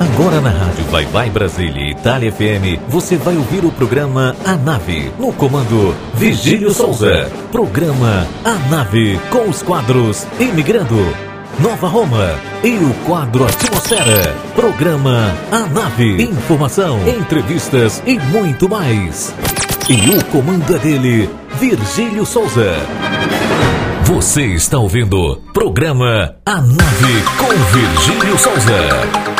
Agora na rádio Vai Vai Brasília e Itália FM, você vai ouvir o programa A Nave, no comando Vigílio Souza. Programa A Nave, com os quadros Imigrando, Nova Roma e o quadro Atmosfera. Programa A Nave, informação, entrevistas e muito mais. E o comando é dele, Virgílio Souza. Você está ouvindo programa A Nave com Virgílio Souza.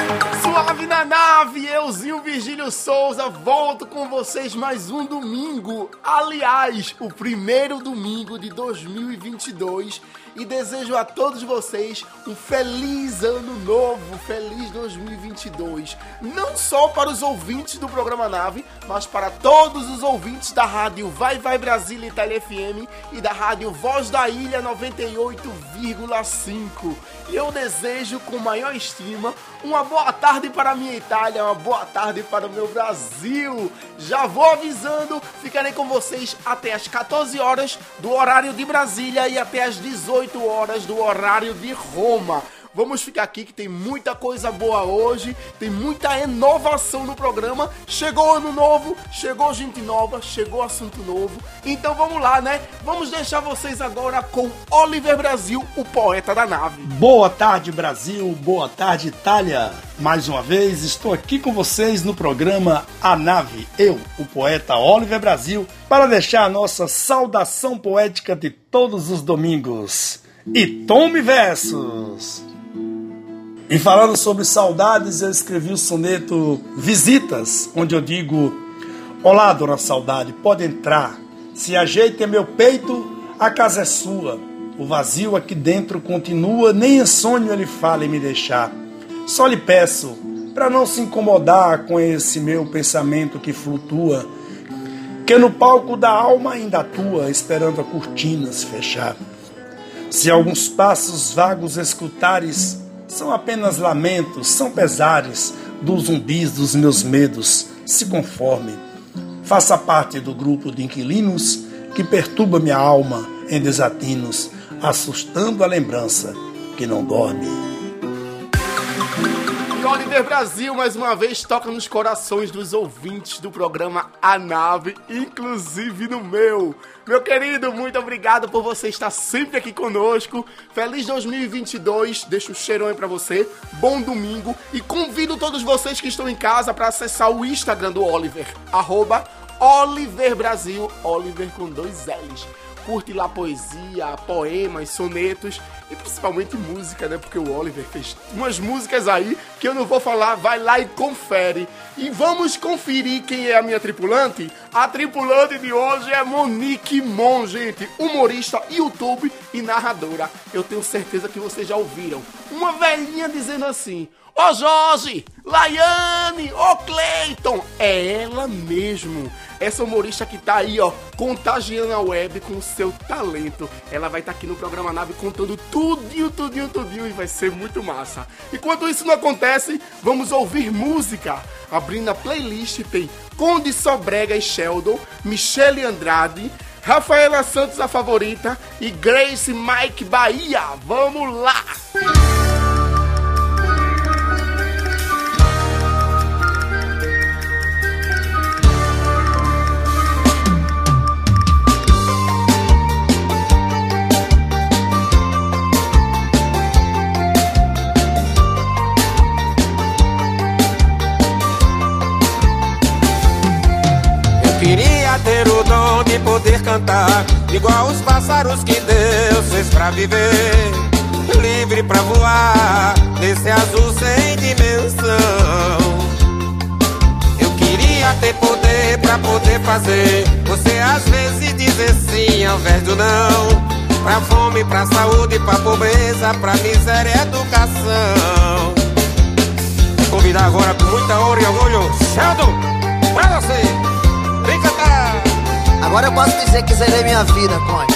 Suave na nave, euzinho Virgílio Souza, volto com vocês mais um domingo. Aliás, o primeiro domingo de 2022 e desejo a todos vocês um feliz ano novo, feliz 2022. Não só para os ouvintes do programa Nave, mas para todos os ouvintes da rádio Vai Vai Brasília Itália FM e da rádio Voz da Ilha 98,5. Eu desejo com maior estima uma boa tarde para a minha Itália, uma boa tarde para o meu Brasil. Já vou avisando, ficarei com vocês até as 14 horas do horário de Brasília e até as 18 horas do horário de Roma. Vamos ficar aqui que tem muita coisa boa hoje, tem muita inovação no programa. Chegou ano novo, chegou gente nova, chegou assunto novo. Então vamos lá, né? Vamos deixar vocês agora com Oliver Brasil, o poeta da nave. Boa tarde, Brasil. Boa tarde, Itália. Mais uma vez estou aqui com vocês no programa A Nave, eu, o poeta Oliver Brasil, para deixar a nossa saudação poética de todos os domingos. E tome versos! E falando sobre saudades, eu escrevi o soneto Visitas, onde eu digo: Olá, dona Saudade, pode entrar. Se ajeite meu peito, a casa é sua. O vazio aqui dentro continua, nem em sonho ele fala em me deixar. Só lhe peço, para não se incomodar com esse meu pensamento que flutua, que no palco da alma ainda atua, esperando a cortina se fechar. Se alguns passos vagos escutares, são apenas lamentos, são pesares dos zumbis dos meus medos. Se conforme. Faça parte do grupo de inquilinos que perturba minha alma em desatinos, assustando a lembrança que não dorme. Oliver Brasil, mais uma vez, toca nos corações dos ouvintes do programa A Nave, inclusive no meu. Meu querido, muito obrigado por você estar sempre aqui conosco. Feliz 2022, deixo o cheirão aí pra você. Bom domingo e convido todos vocês que estão em casa para acessar o Instagram do Oliver, arroba Oliver Brasil, Oliver com dois L's curte lá poesia, poemas, sonetos e principalmente música, né? Porque o Oliver fez umas músicas aí que eu não vou falar, vai lá e confere. E vamos conferir quem é a minha tripulante? A tripulante de hoje é Monique Mon, gente, humorista, YouTube e narradora. Eu tenho certeza que vocês já ouviram. Uma velhinha dizendo assim: Jorge, Laiane, ô Cleiton, é ela mesmo. Essa humorista que tá aí, ó, contagiando a web com o seu talento. Ela vai estar tá aqui no programa Nave contando tudinho, tudinho, tudinho e vai ser muito massa. Enquanto isso não acontece, vamos ouvir música. Abrindo a playlist tem Conde Sobrega e Sheldon, Michele Andrade, Rafaela Santos a favorita e Grace Mike Bahia. Vamos lá! ter cantar Igual os pássaros que Deus fez pra viver. Livre pra voar Nesse azul sem dimensão. Eu queria ter poder pra poder fazer Você às vezes dizer sim ao invés do não. Pra fome, pra saúde, pra pobreza Pra miséria e educação. Convidar agora com muita honra e orgulho Sheldon, pra você! Agora eu posso dizer que zerei minha vida, Conde.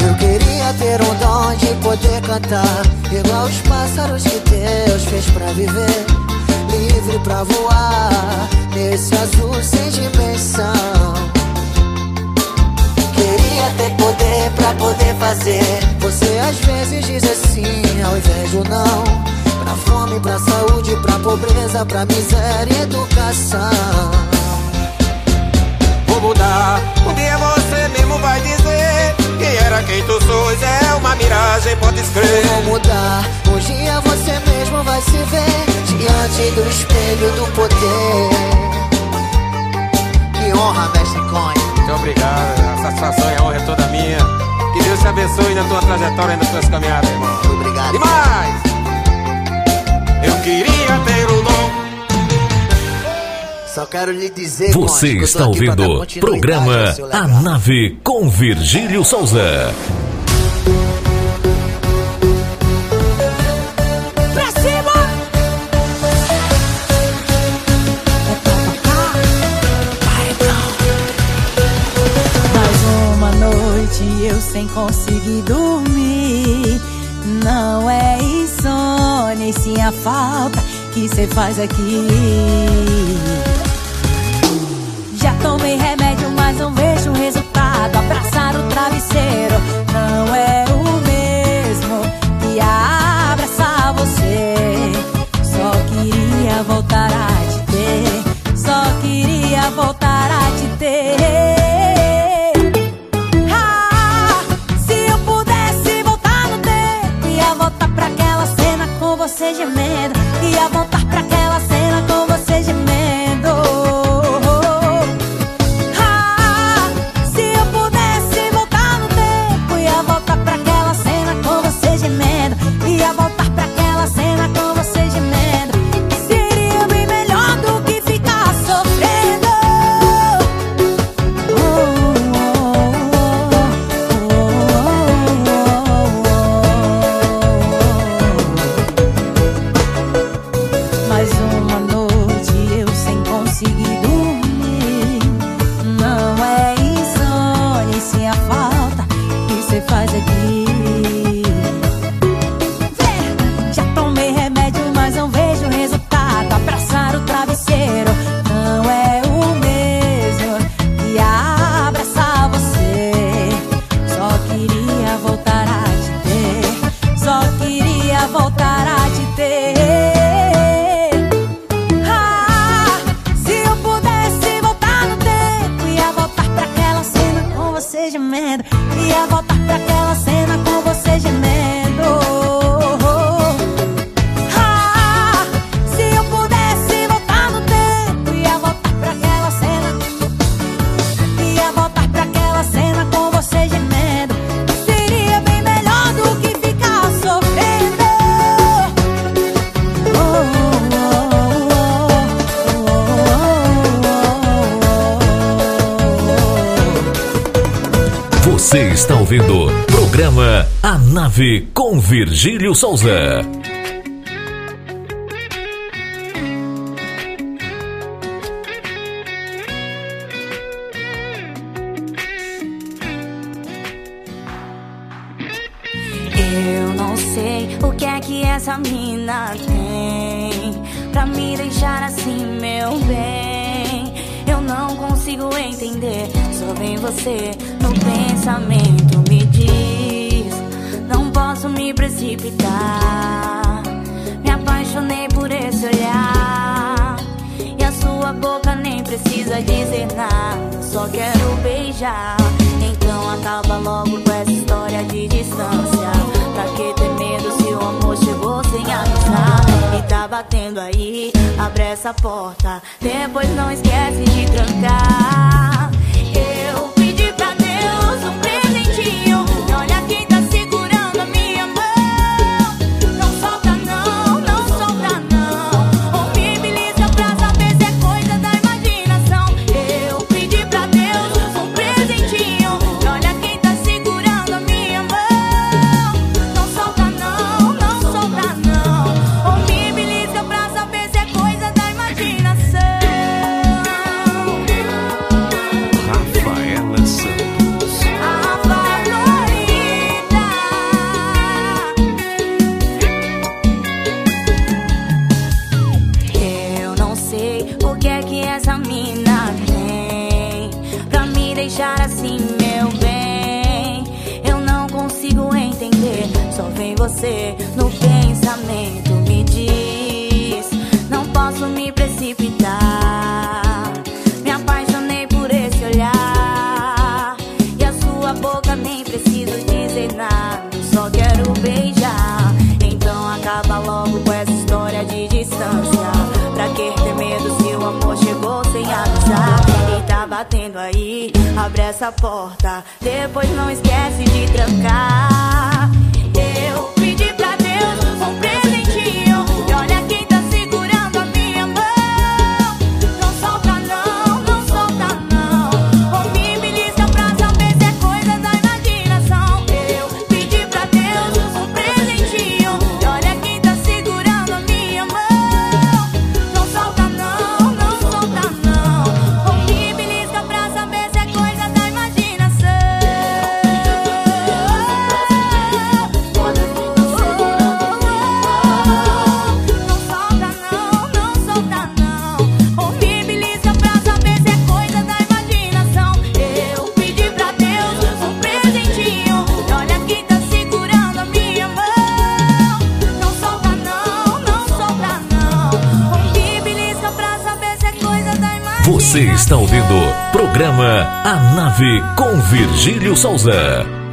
Eu queria ter um dom de poder cantar, igual os pássaros que Deus fez pra viver. Livre pra voar, nesse azul sem dimensão. Queria ter poder pra poder fazer. Você às vezes diz assim, ao invés do não. Pra fome, pra saúde, pra pobreza, pra miséria e educação Vou mudar, um dia você mesmo vai dizer Que era quem tu sois, é uma miragem, pode escrever Vou mudar, um dia você mesmo vai se ver Diante do espelho do poder Que honra, mestre Conha Muito obrigado, a satisfação e a honra é toda minha que Deus te abençoe na tua trajetória e nas tuas caminhadas, irmão. Muito obrigado. E mais! queria ter o dom. Só quero lhe dizer Você Conde, está ouvindo programa A Nave com Virgílio Souza. eu sem conseguir dormir. Não é nem sim a falta que cê faz aqui. Já tomei remédio, mas não vejo resultado. Abraçar o travesseiro não é o mesmo que abraçar você. Só queria voltar a te ter, só queria voltar a te ter. seja medo Ia voltar pra aquela ouvindo programa A Nave com Virgílio Souza. A Nave com Virgílio Souza.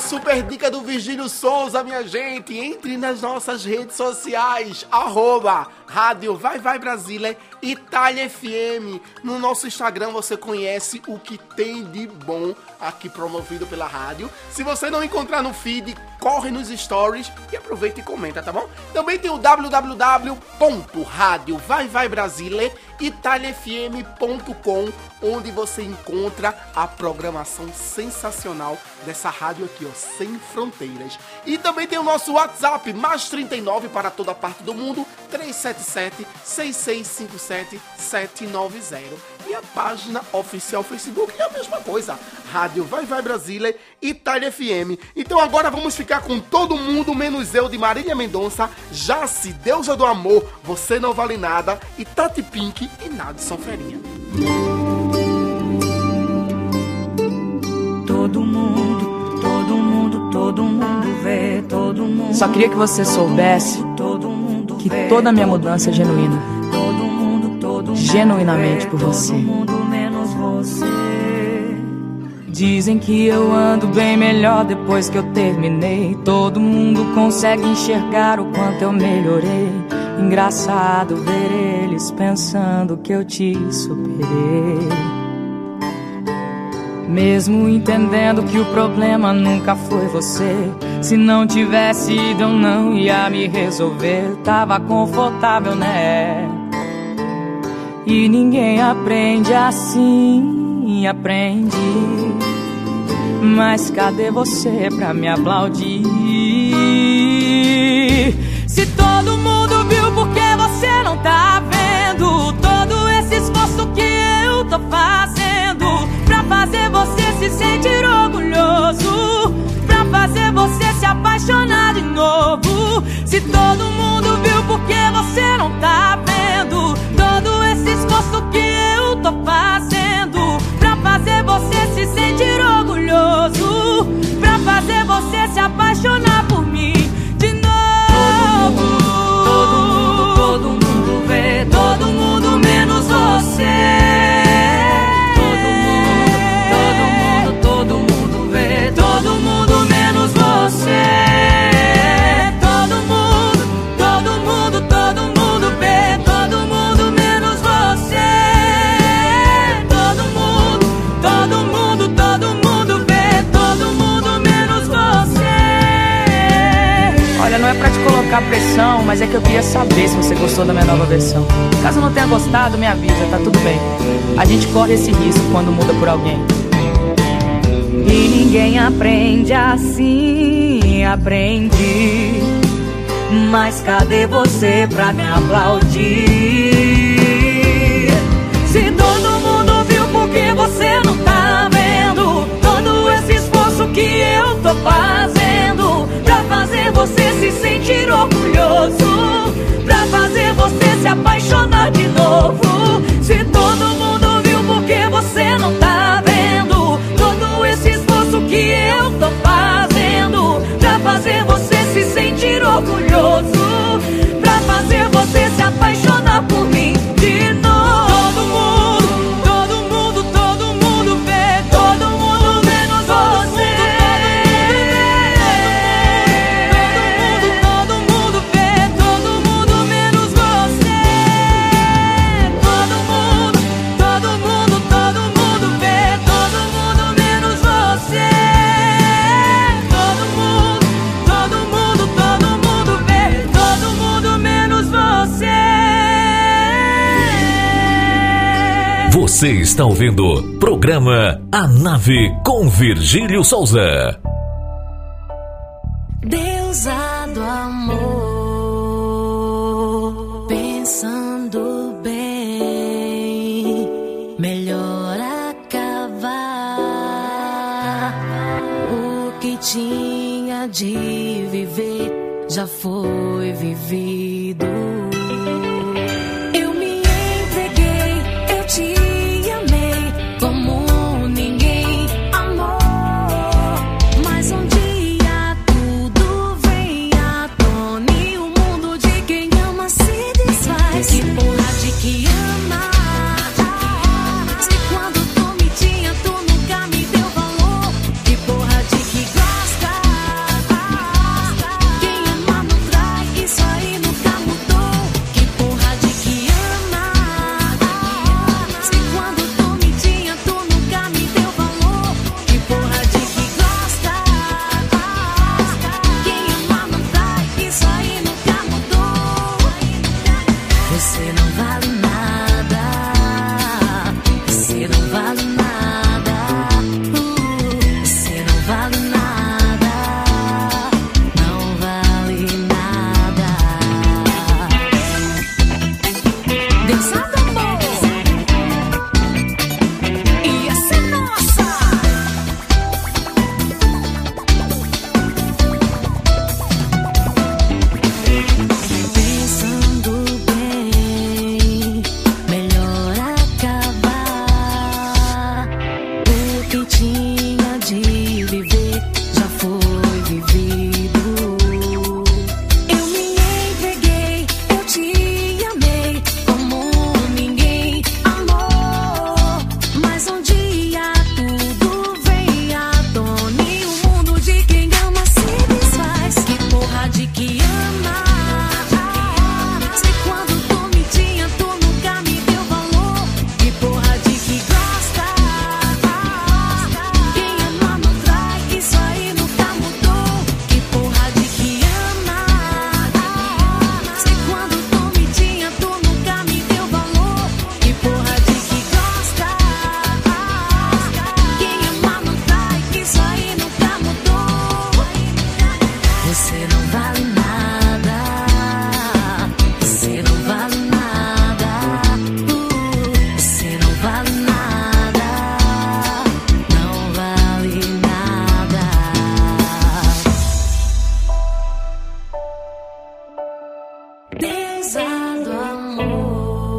super dica do Virgílio Souza, minha gente. Entre nas nossas redes sociais, arroba Rádio Vai Vai Brasília, Itália FM. No nosso Instagram você conhece o que tem de bom aqui promovido pela rádio. Se você não encontrar no feed, corre nos stories e aproveita e comenta, tá bom? Também tem o www.radiovaivaibrasile italiafm.com, onde você encontra a programação sensacional dessa rádio aqui, ó, sem fronteiras. E também tem o nosso WhatsApp, mais 39 para toda parte do mundo, 377 6657 790 e a página oficial Facebook é a mesma coisa. Rádio Vai Vai Brasília, Itália FM. Então agora vamos ficar com todo mundo, menos eu, de Marília Mendonça, Jace, Deusa do Amor, Você Não Vale Nada, e Tati Pink e Nadson Ferinha. Todo mundo, todo mundo, todo mundo vê, todo mundo. Só queria que você soubesse que toda a minha mudança é genuína genuinamente por você. Dizem que eu ando bem melhor depois que eu terminei. Todo mundo consegue enxergar o quanto eu melhorei. Engraçado ver eles pensando que eu te superei. Mesmo entendendo que o problema nunca foi você. Se não tivesse ido, eu não ia me resolver. Tava confortável, né? E ninguém aprende assim, aprende. Mas cadê você pra me aplaudir? Se todo mundo viu, por que você não tá vendo? Todo esse esforço que eu tô fazendo pra fazer você se sentir orgulhoso, pra fazer você se apaixonar de novo. Se todo mundo viu, por que você não tá vendo? Esforço que eu tô fazendo pra fazer você se sentir orgulhoso, pra fazer você se apaixonar colocar pressão, mas é que eu queria saber se você gostou da minha nova versão. Caso não tenha gostado, me avisa, tá tudo bem. A gente corre esse risco quando muda por alguém. E ninguém aprende assim, aprendi. Mas cadê você pra me aplaudir? Se todo mundo viu, por que você não tá vendo? Todo esse esforço que eu tô fazendo se sentir orgulhoso, pra fazer você se apaixonar de novo. Ouvindo programa A Nave com Virgílio Souza.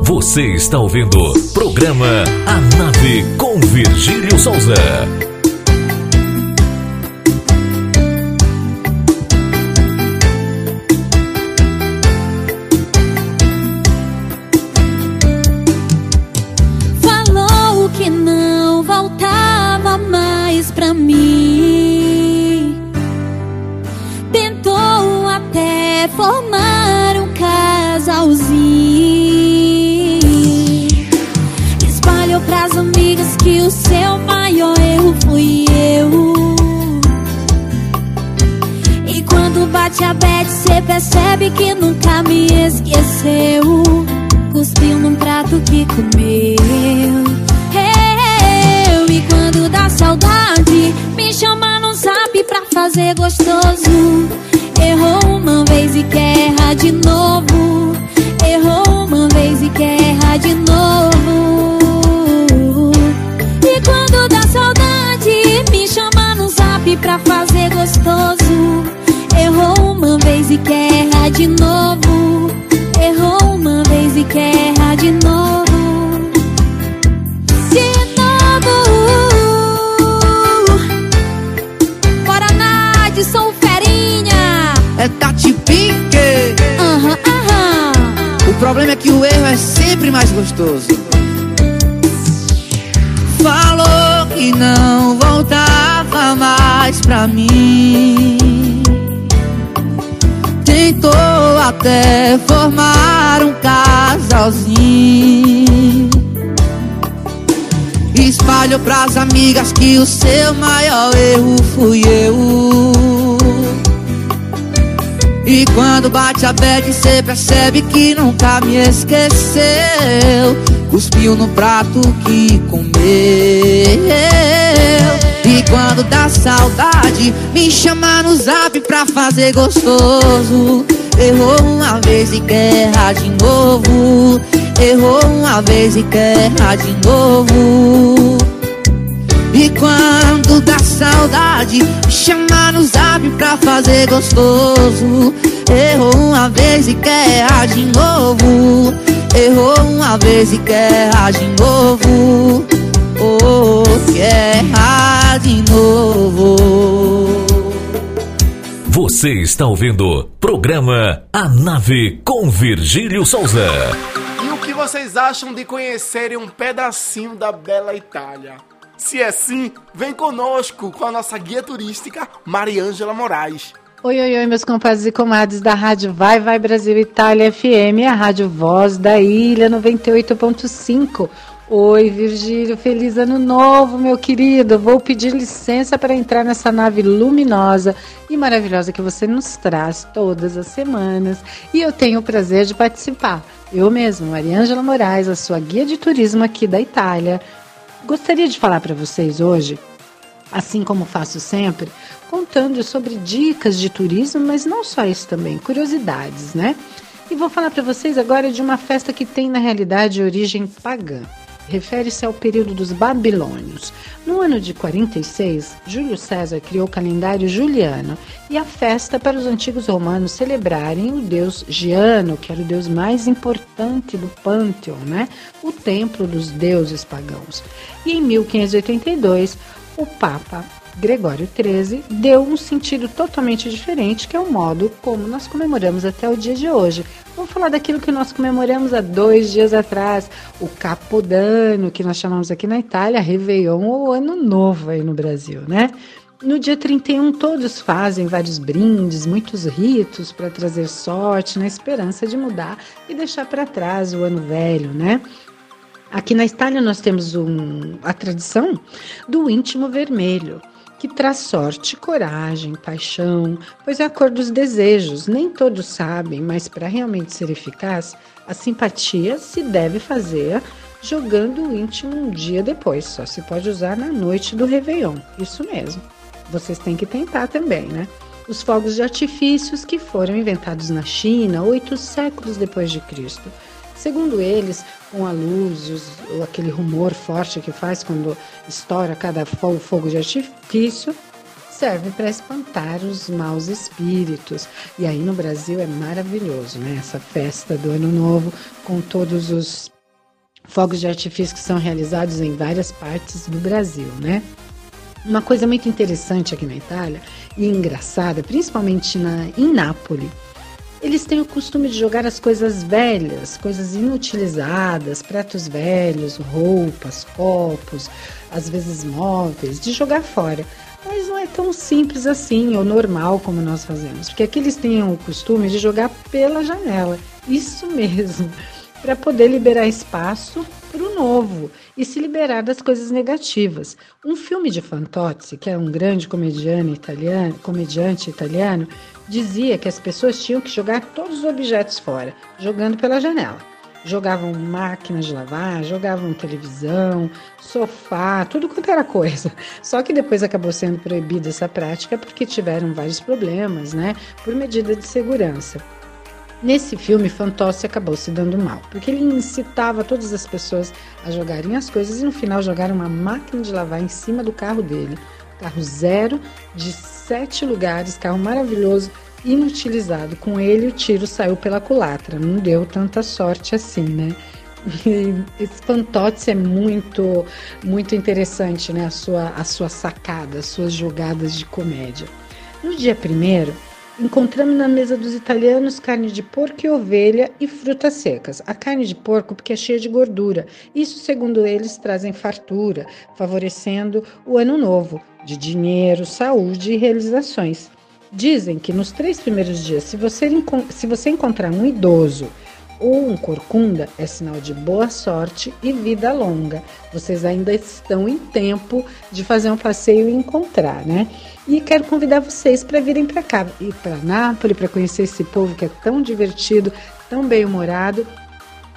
Você está ouvindo o programa A Nave com Virgílio Souza. Bate a bad, cê percebe que nunca me esqueceu. Cuspiu no prato que comeu. E quando dá saudade, me chama no zap pra fazer gostoso. Errou uma vez e quer errar de novo. Errou uma vez e quer errar de novo. E quando dá saudade, me chama no zap pra fazer gostoso. Errou uma vez e quer errar de novo. Errou uma vez e quer errar de novo. Oh, quer errar de novo. Você está ouvindo programa A Nave com Virgílio Souza. E o que vocês acham de conhecerem um pedacinho da bela Itália? Se é sim, vem conosco com a nossa guia turística, Mariângela Moraes. Oi, oi, oi, meus compadres e comadres da Rádio Vai Vai Brasil Itália FM, a Rádio Voz da Ilha 98.5. Oi, Virgílio, feliz ano novo, meu querido. Vou pedir licença para entrar nessa nave luminosa e maravilhosa que você nos traz todas as semanas. E eu tenho o prazer de participar. Eu mesma, Mariângela Moraes, a sua guia de turismo aqui da Itália. Gostaria de falar para vocês hoje, assim como faço sempre, contando sobre dicas de turismo, mas não só isso também, curiosidades, né? E vou falar para vocês agora de uma festa que tem na realidade origem pagã. Refere-se ao período dos babilônios. No ano de 46, Júlio César criou o calendário juliano e a festa para os antigos romanos celebrarem o deus Giano, que era o deus mais importante do panteão, né? O templo dos deuses pagãos. E em 1582, o Papa Gregório XIII deu um sentido totalmente diferente, que é o modo como nós comemoramos até o dia de hoje. Vamos falar daquilo que nós comemoramos há dois dias atrás, o Capodano, que nós chamamos aqui na Itália, Réveillon ou Ano Novo aí no Brasil, né? No dia 31, todos fazem vários brindes, muitos ritos para trazer sorte, na esperança de mudar e deixar para trás o ano velho, né? Aqui na Itália nós temos um, a tradição do íntimo vermelho, que traz sorte, coragem, paixão, pois é a cor dos desejos. Nem todos sabem, mas para realmente ser eficaz, a simpatia se deve fazer jogando o íntimo um dia depois. Só se pode usar na noite do Réveillon. Isso mesmo. Vocês têm que tentar também, né? Os fogos de artifícios que foram inventados na China oito séculos depois de Cristo. Segundo eles, com a luz, os, aquele rumor forte que faz quando estoura cada fogo, fogo de artifício, serve para espantar os maus espíritos. E aí no Brasil é maravilhoso, né? Essa festa do Ano Novo com todos os fogos de artifício que são realizados em várias partes do Brasil, né? Uma coisa muito interessante aqui na Itália e engraçada, principalmente na, em Nápoles, eles têm o costume de jogar as coisas velhas, coisas inutilizadas, pratos velhos, roupas, copos, às vezes móveis, de jogar fora. Mas não é tão simples assim, ou normal como nós fazemos, porque aqui eles têm o costume de jogar pela janela. Isso mesmo, para poder liberar espaço para o novo e se liberar das coisas negativas. Um filme de Fantozzi, que é um grande comediante italiano, comediante italiano, dizia que as pessoas tinham que jogar todos os objetos fora, jogando pela janela. Jogavam máquinas de lavar, jogavam televisão, sofá, tudo quanto era coisa. Só que depois acabou sendo proibida essa prática porque tiveram vários problemas, né? Por medida de segurança. Nesse filme, Fantozzi acabou se dando mal, porque ele incitava todas as pessoas a jogarem as coisas e no final jogaram uma máquina de lavar em cima do carro dele. Carro zero, de sete lugares, carro maravilhoso, inutilizado. Com ele, o tiro saiu pela culatra. Não deu tanta sorte assim, né? Esse Fantozzi é muito, muito interessante, né? A sua, a sua sacada, as suas jogadas de comédia. No dia primeiro, Encontramos na mesa dos italianos carne de porco e ovelha e frutas secas. A carne de porco porque é cheia de gordura. Isso, segundo eles, trazem fartura, favorecendo o ano novo de dinheiro, saúde e realizações. Dizem que nos três primeiros dias, se você, se você encontrar um idoso ou um corcunda, é sinal de boa sorte e vida longa. Vocês ainda estão em tempo de fazer um passeio e encontrar, né? E quero convidar vocês para virem para cá, ir para Nápoles, para conhecer esse povo que é tão divertido, tão bem-humorado.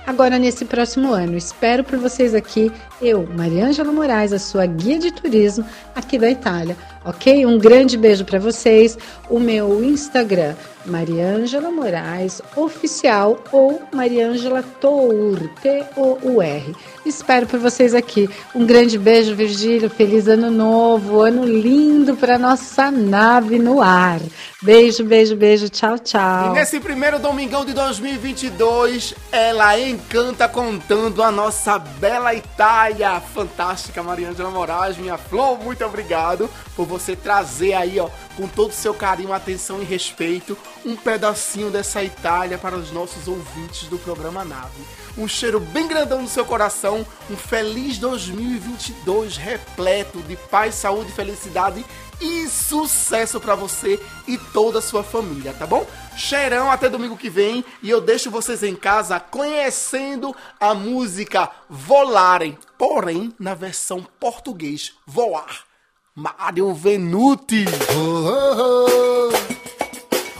Agora, nesse próximo ano, espero por vocês aqui, eu, Mariângela Moraes, a sua guia de turismo aqui da Itália, ok? Um grande beijo para vocês. O meu Instagram, Mariângela Moraes Oficial ou Mariângela Tour, T-O-U-R. Espero por vocês aqui. Um grande beijo, Virgílio. Feliz ano novo, ano lindo para nossa nave no ar. Beijo, beijo, beijo. Tchau, tchau. E nesse primeiro domingão de 2022, ela encanta contando a nossa bela Itália. Fantástica, Mariângela Moraes, minha flor. Muito obrigado por trazer aí, ó, com todo o seu carinho, atenção e respeito, um pedacinho dessa Itália para os nossos ouvintes do programa Nave. Um cheiro bem grandão no seu coração, um feliz 2022 repleto de paz, saúde, felicidade e sucesso para você e toda a sua família, tá bom? Cheirão até domingo que vem e eu deixo vocês em casa conhecendo a música Volarem, porém na versão português, Voar. Mário Venuti. Oh, oh,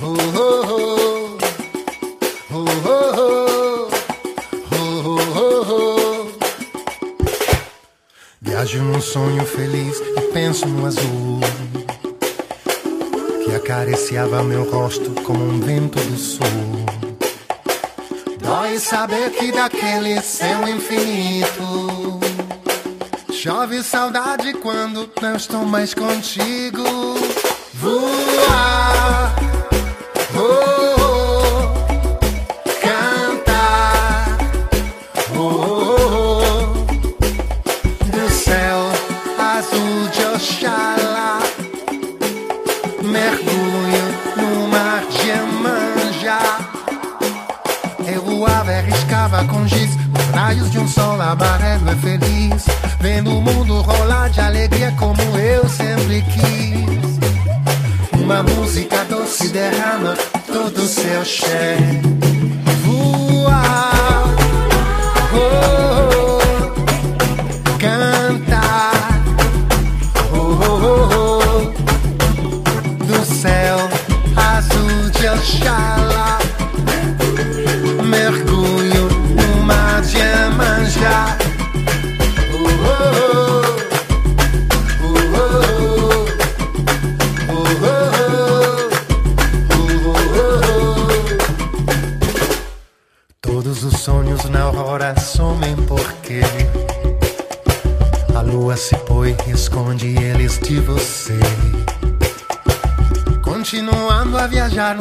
oh. Viajo num sonho feliz e penso no azul que acariciava meu rosto como um vento do sul. Dói saber que daquele céu infinito Chove saudade quando não estou mais contigo. Voar, oh, oh, cantar, oh, do céu azul de Oxalá. Mergulho no mar de Emanjá. Eu voava e arriscava com giz, os raios de um sol amarelo é feliz Vendo o mundo rolar de alegria como eu sempre quis. Uma música doce derrama todo o seu cheiro. Voar, oh, oh, cantar, oh, oh, oh, do céu azul de Oxalá.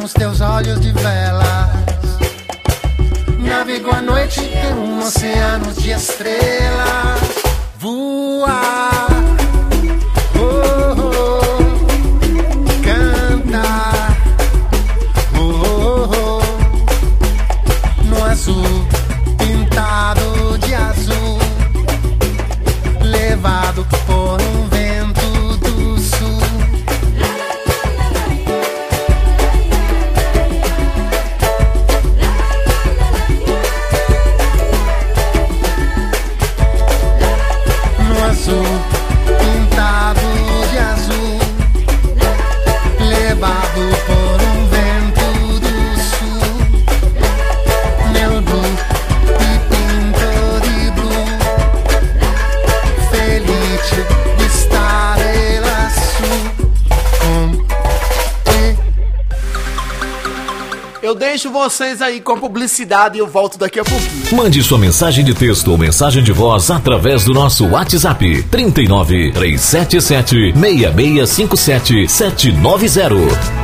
Nos teus olhos de velas Navego à noite em um oceano de estrelas. Deixo vocês aí com a publicidade e eu volto daqui a pouquinho. Mande sua mensagem de texto ou mensagem de voz através do nosso WhatsApp 39 377 6657 790.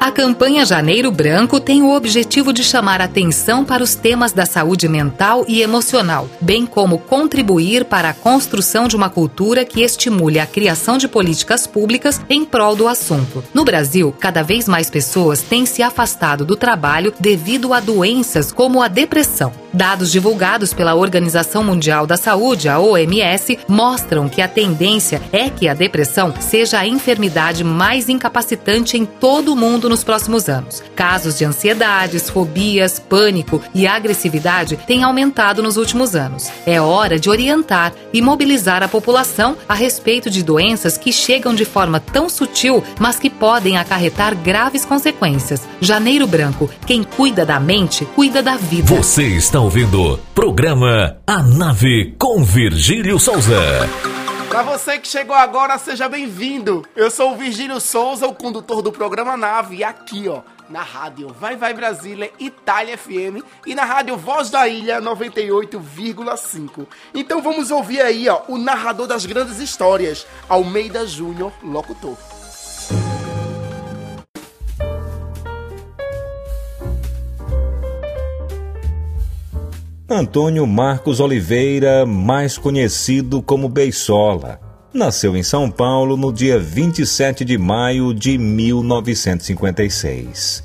A campanha Janeiro Branco tem o objetivo de chamar atenção para os temas da saúde mental e emocional, bem como contribuir para a construção de uma cultura que estimule a criação de políticas públicas em prol do assunto. No Brasil, cada vez mais pessoas têm se afastado do trabalho devido a doenças como a depressão. Dados divulgados pela Organização Mundial da Saúde, a OMS, mostram que a tendência é que a depressão seja a enfermidade mais incapacitante em todo o mundo nos próximos anos. Casos de ansiedades, fobias, pânico e agressividade têm aumentado nos últimos anos. É hora de orientar e mobilizar a população a respeito de doenças que chegam de forma tão sutil, mas que podem acarretar graves consequências. Janeiro Branco, quem cuida da mente, cuida da vida. Você está ouvindo programa A Nave com Virgílio Souza. Pra você que chegou agora, seja bem-vindo. Eu sou o Virgílio Souza, o condutor do programa Nave, e aqui, ó, na rádio Vai Vai Brasília, Itália FM e na rádio Voz da Ilha 98,5. Então vamos ouvir aí, ó, o narrador das grandes histórias, Almeida Júnior, locutor. Antônio Marcos Oliveira, mais conhecido como Beisola, nasceu em São Paulo no dia 27 de maio de 1956.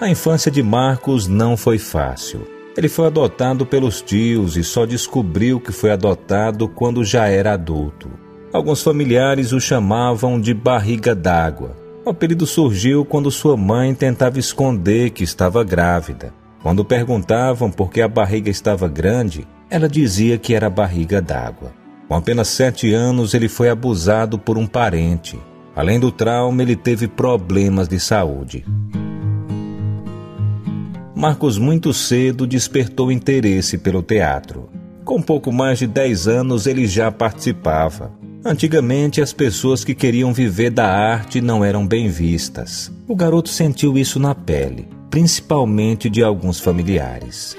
A infância de Marcos não foi fácil. Ele foi adotado pelos tios e só descobriu que foi adotado quando já era adulto. Alguns familiares o chamavam de barriga d'água. O apelido surgiu quando sua mãe tentava esconder que estava grávida. Quando perguntavam por que a barriga estava grande, ela dizia que era barriga d'água. Com apenas sete anos, ele foi abusado por um parente. Além do trauma, ele teve problemas de saúde. Marcos muito cedo despertou interesse pelo teatro. Com pouco mais de 10 anos, ele já participava. Antigamente, as pessoas que queriam viver da arte não eram bem vistas. O garoto sentiu isso na pele, principalmente de alguns familiares.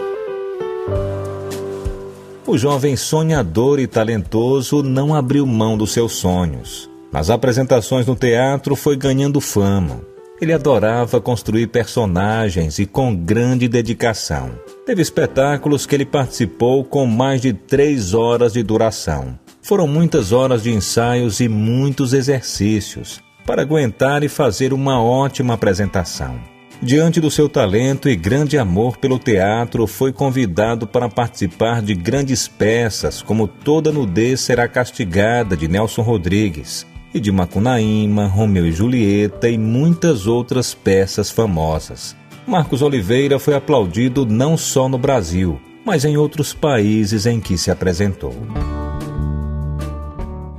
O jovem sonhador e talentoso não abriu mão dos seus sonhos. Nas apresentações no teatro foi ganhando fama. Ele adorava construir personagens e com grande dedicação. Teve espetáculos que ele participou com mais de três horas de duração. Foram muitas horas de ensaios e muitos exercícios para aguentar e fazer uma ótima apresentação. Diante do seu talento e grande amor pelo teatro, foi convidado para participar de grandes peças como Toda Nudez Será Castigada, de Nelson Rodrigues, e de Macunaíma, Romeu e Julieta e muitas outras peças famosas. Marcos Oliveira foi aplaudido não só no Brasil, mas em outros países em que se apresentou.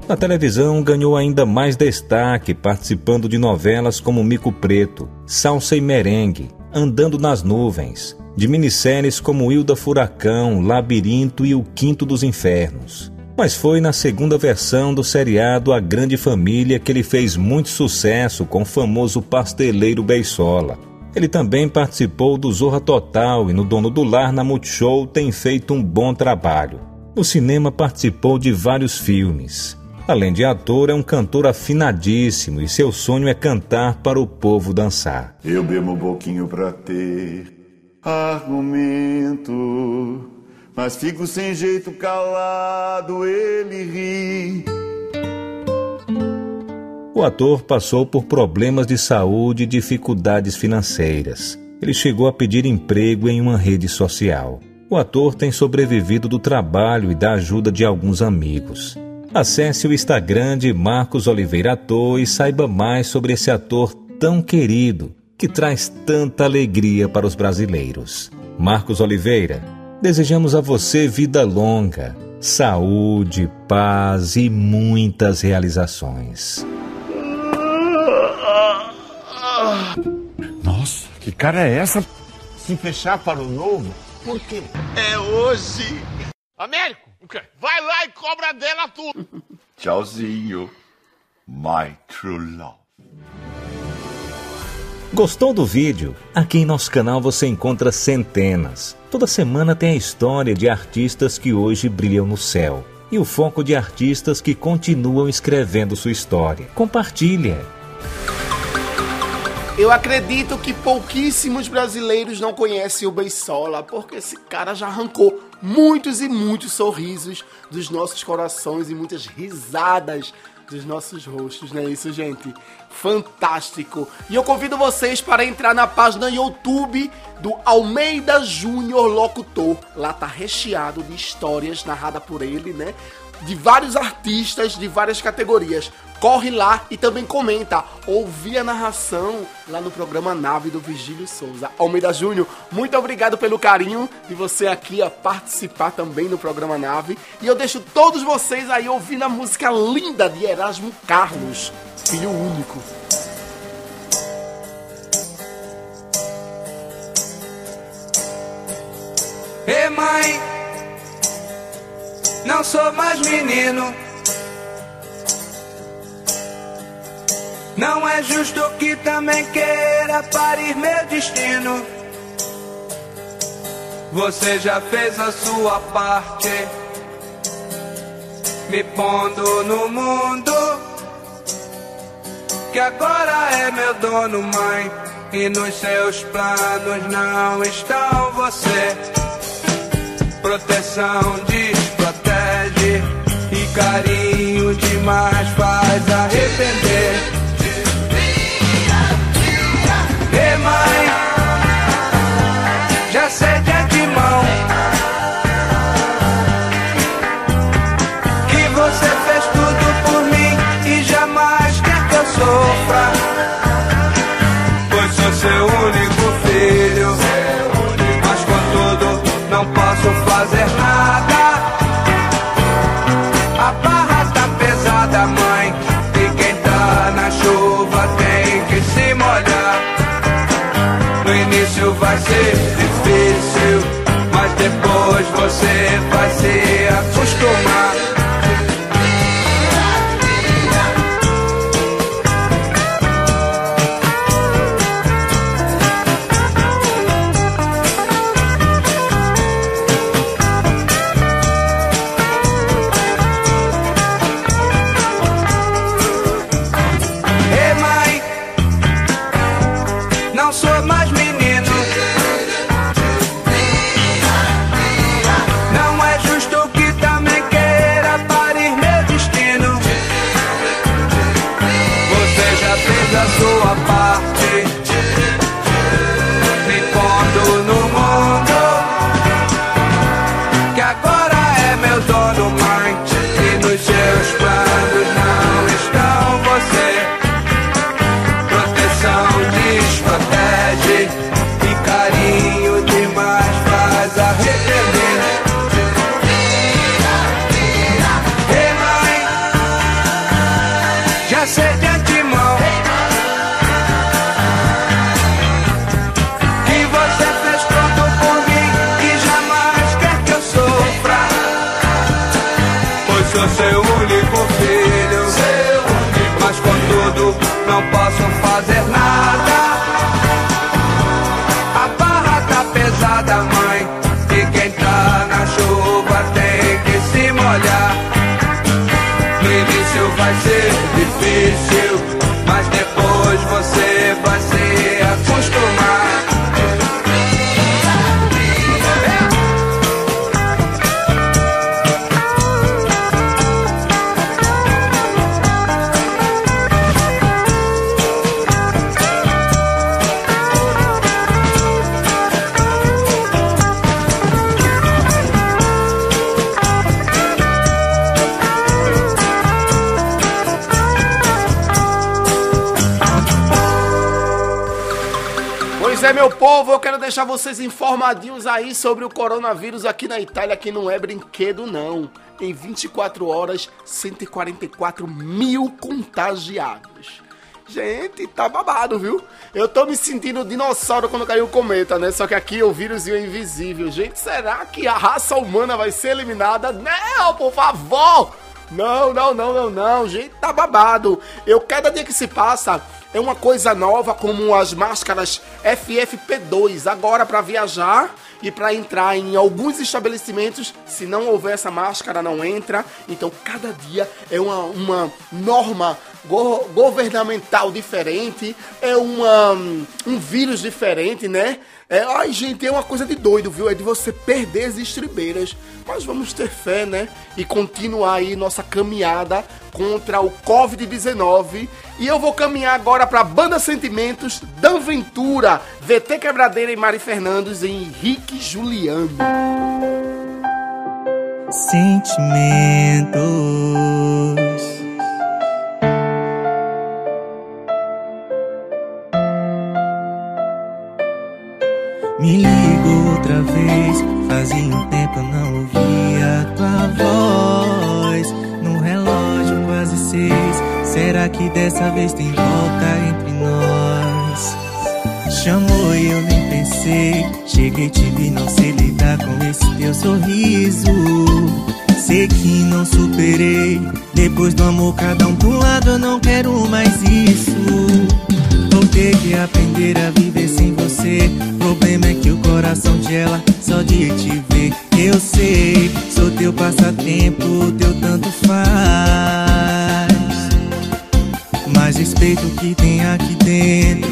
Na televisão ganhou ainda mais destaque participando de novelas como Mico Preto, Salsa e Merengue, Andando nas Nuvens, de minisséries como Hilda Furacão, Labirinto e O Quinto dos Infernos. Mas foi na segunda versão do seriado A Grande Família que ele fez muito sucesso com o famoso pasteleiro Beisola. Ele também participou do Zorra Total e no Dono do Lar na Multishow tem feito um bom trabalho. No cinema participou de vários filmes. Além de ator, é um cantor afinadíssimo e seu sonho é cantar para o povo dançar. Eu bebo um pouquinho pra ter argumento, mas fico sem jeito calado, ele ri. O ator passou por problemas de saúde e dificuldades financeiras. Ele chegou a pedir emprego em uma rede social. O ator tem sobrevivido do trabalho e da ajuda de alguns amigos. Acesse o Instagram de Marcos Oliveira Ator e saiba mais sobre esse ator tão querido que traz tanta alegria para os brasileiros. Marcos Oliveira, desejamos a você vida longa, saúde, paz e muitas realizações. Nossa, que cara é essa? Se fechar para o novo? Por quê? É hoje! Américo! O quê? Vai lá e cobra dela tudo. Tchauzinho, my true love. Gostou do vídeo? Aqui em nosso canal você encontra centenas. Toda semana tem a história de artistas que hoje brilham no céu e o foco de artistas que continuam escrevendo sua história. Compartilha. Eu acredito que pouquíssimos brasileiros não conhecem o Beisola, porque esse cara já arrancou muitos e muitos sorrisos dos nossos corações e muitas risadas dos nossos rostos, não é isso, gente? Fantástico! E eu convido vocês para entrar na página YouTube do Almeida Júnior Locutor. Lá tá recheado de histórias narradas por ele, né? De vários artistas de várias categorias corre lá e também comenta. Ouvi a narração lá no programa Nave do Virgílio Souza. Almeida Júnior, muito obrigado pelo carinho de você aqui a participar também no programa Nave. E eu deixo todos vocês aí ouvindo a música linda de Erasmo Carlos, filho único. Ei mãe, não sou mais menino Não é justo que também queira parir meu destino. Você já fez a sua parte, me pondo no mundo. Que agora é meu dono, mãe. E nos seus planos não estão você. Proteção desprotege. Deixar vocês informadinhos aí sobre o coronavírus aqui na Itália, que não é brinquedo, não. Em 24 horas, 144 mil contagiados. Gente, tá babado, viu? Eu tô me sentindo dinossauro quando caiu o cometa, né? Só que aqui o vírus é invisível. Gente, será que a raça humana vai ser eliminada? Não, por favor! Não, não, não, não, não. Gente, tá babado. Eu, cada dia que se passa, é uma coisa nova, como as máscaras FFP2. Agora, para viajar e para entrar em alguns estabelecimentos, se não houver essa máscara, não entra. Então, cada dia é uma, uma norma go- governamental diferente, é uma, um vírus diferente, né? É, ai, gente, é uma coisa de doido, viu? É de você perder as estribeiras. Mas vamos ter fé, né? E continuar aí nossa caminhada contra o Covid-19. E eu vou caminhar agora para Banda Sentimentos, Dan Ventura, VT Quebradeira e Mari Fernandes e Henrique Juliano. Sentimentos. Me ligo outra vez, fazia um tempo eu não ouvia a tua voz. No relógio quase seis, será que dessa vez tem volta entre nós? Chamou e eu nem pensei, cheguei te vi, não sei lidar com esse teu sorriso. Sei que não superei, depois do amor cada um pro lado, eu não quero mais isso. Vou ter que aprender a viver sem você. Problema é que o coração gela só de te ver. Eu sei, sou teu passatempo, teu tanto faz. Mas respeito o que tem aqui dentro.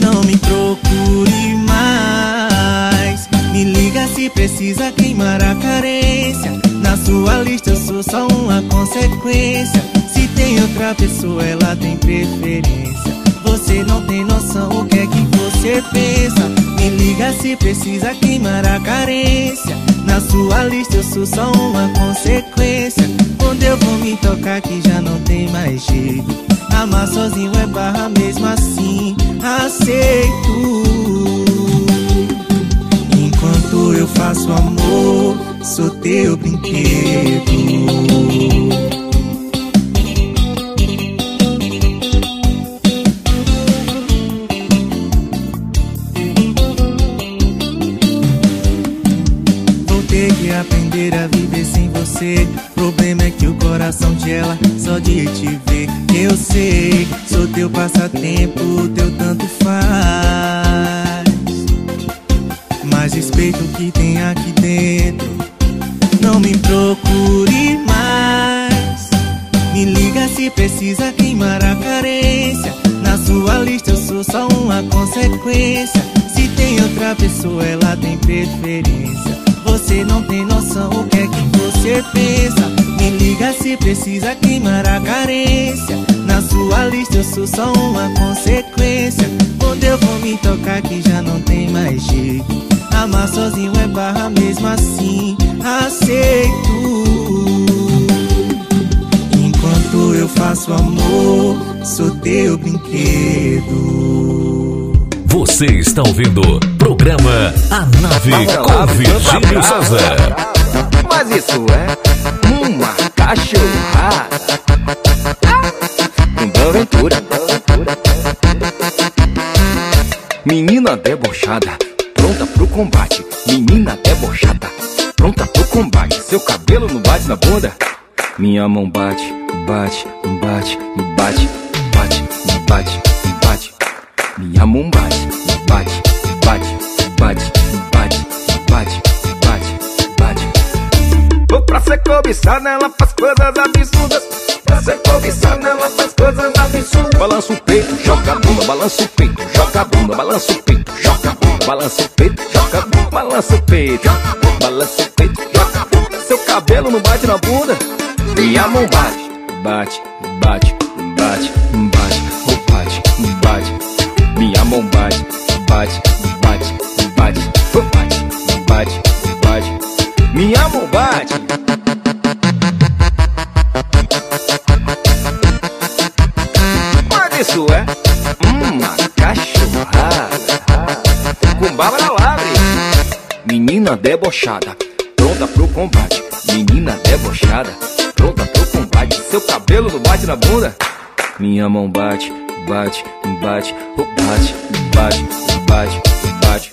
Não me procure mais. Me liga se precisa queimar a carência. Na sua lista eu sou só uma consequência. Se tem outra pessoa, ela tem preferência. Você não tem noção o que é que você pensa. Me liga se precisa queimar a carência. Na sua lista eu sou só uma consequência. Quando eu vou me tocar que já não tem mais jeito. Amar sozinho é barra mesmo assim. Aceito. Enquanto eu faço amor, sou teu brinquedo. Você. Problema é que o coração gela só de te ver. Eu sei, sou teu passatempo, teu tanto faz. Mas respeito o que tem aqui dentro. Não me procure mais. Me liga se precisa queimar a carência. Na sua lista eu sou só uma consequência. Se tem outra pessoa, ela tem preferência. Você não tem noção o que é que você pensa. Me liga se precisa queimar a carência. Na sua lista eu sou só uma consequência. Quando eu vou me tocar que já não tem mais jeito. Amar sozinho é barra mesmo assim. Aceito. Enquanto eu faço amor, sou teu brinquedo. Você está ouvindo programa A Nave com Virgílio Souza. Mas isso é uma cachorrada. aventura. Menina debochada, pronta pro combate. Menina debochada, pronta pro combate. Seu cabelo não bate na bunda. Minha mão bate, bate, bate, bate, bate, bate, bate. Minha mão bate, bate, bate, bate, bate, bate, pra ser cobiçada, ela faz coisas absurdas. Pra ser cobiçada, ela faz coisas absurdas. Balança o peito, joga a bunda, balança o peito, joga a bunda, balança o peito, joga a bunda, balança o peito, joga a bunda, balança o peito, balança o peito, joga a bunda. Seu cabelo não bate na bunda. Minha mão bate, bate, bate, bate, bate, bate, bate. Minha mão bate, bate, bate, bate, bate, bate. Minha mão bate. Mas isso é uma cachorrada com Bárbara Labre. Menina debochada, pronta pro combate. Menina debochada, pronta pro combate. Seu cabelo não bate na bunda. Minha mão bate, bate, bate, oh, bate, bate, bate, bate.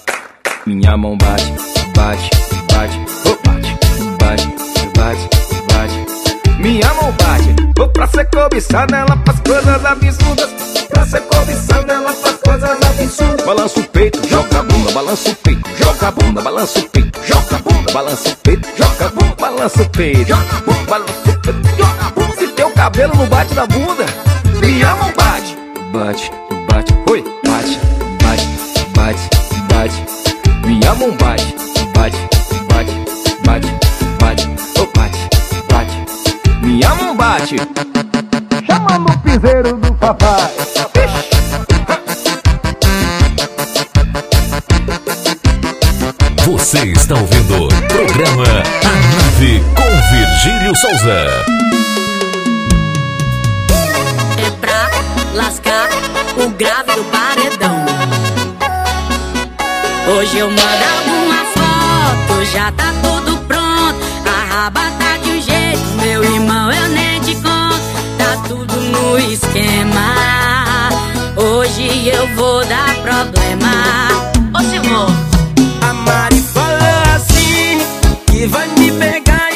Minha mão bate, bate, bate, bate, bate, bate, bate. Minha mão bate, vou pra ser cobiçada, ela faz coisas absurdas. Pra ser cobiçada, ela faz coisas absurdas. Balança o peito, joga a bunda, balança o peito, joga a bunda, balança o peito, joga a bunda, balança o peito, joga a bunda, balança o peito, joga a bunda, balança o peito, joga a bunda. Se teu cabelo não bate na bunda, minha mão bate, bate, bate, oi, bate, bate, bate, bate. Minha mão bate, bate, bate. Minha mão bate. Chamando o piseiro do papai. Você está ouvindo o programa A Nave com Virgílio Souza. É pra lascar o grave do paredão. Hoje eu mando algumas fotos, já tá tudo pronto. A raba Tá tudo no esquema. Hoje eu vou dar problema. Ô Simão, A Mari falou assim Que vai me pegar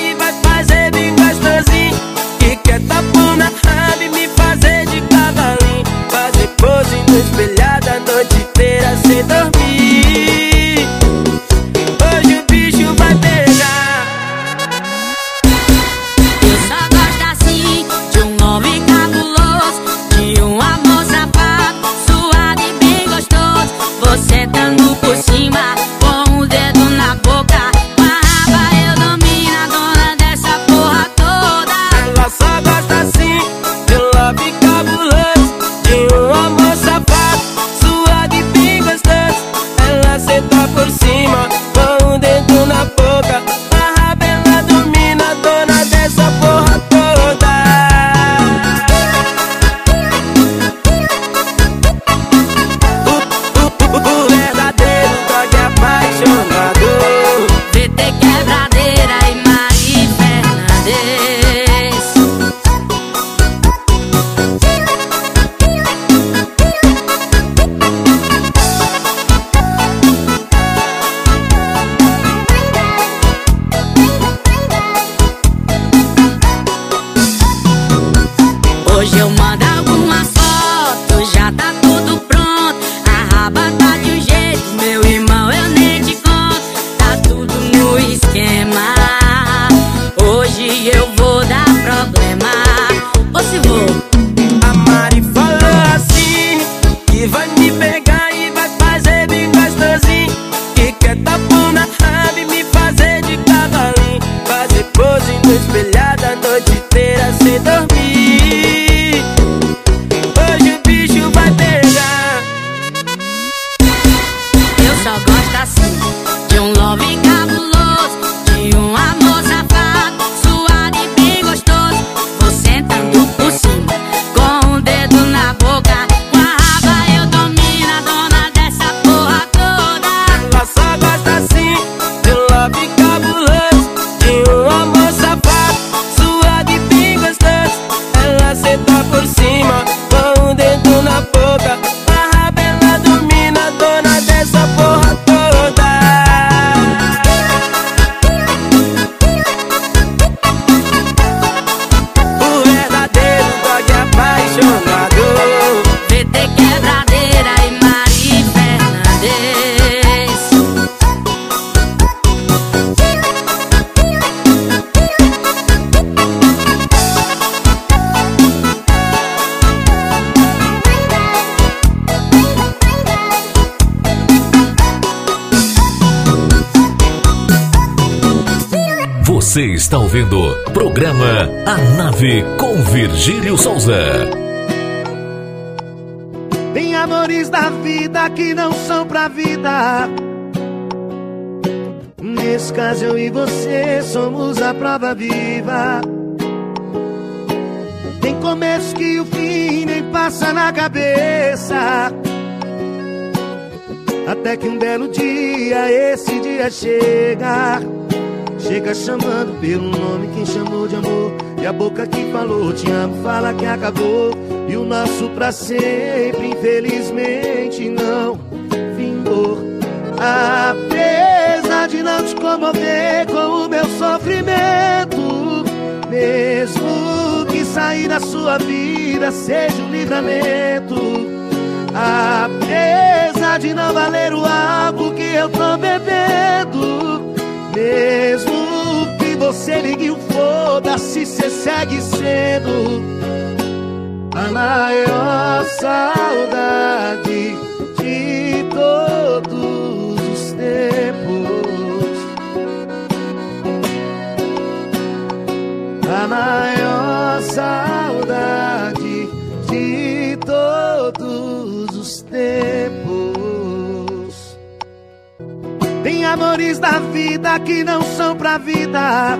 Com Virgílio Souza. Tem amores da vida que não são pra vida. Nesse caso eu e você somos a prova viva. Tem começo que o fim nem passa na cabeça. Até que um belo dia, esse dia chega. Chega chamando pelo nome quem chamou de amor. E a boca que falou te amo fala que acabou. E o nosso pra sempre, infelizmente, não vingou. Apesar de não te comover com o meu sofrimento, mesmo que sair da sua vida seja um livramento. Apesar de não valer o álcool que eu tô bebendo, mesmo que você ligue o foda-se, cê segue sendo a maior saudade de todos os tempos. A maior saudade de todos os tempos. Tem amores da vida que não são pra vida.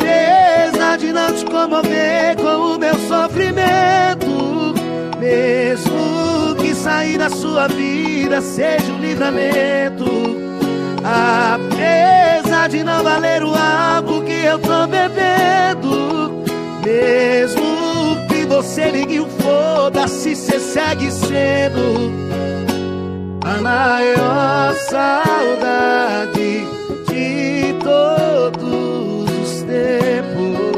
De não te comover com o meu sofrimento, mesmo que sair da sua vida seja um livramento. Apesar de não valer o álcool que eu tô bebendo, mesmo que você ligue o foda-se, cê segue sendo a maior saudade de todos os tempos.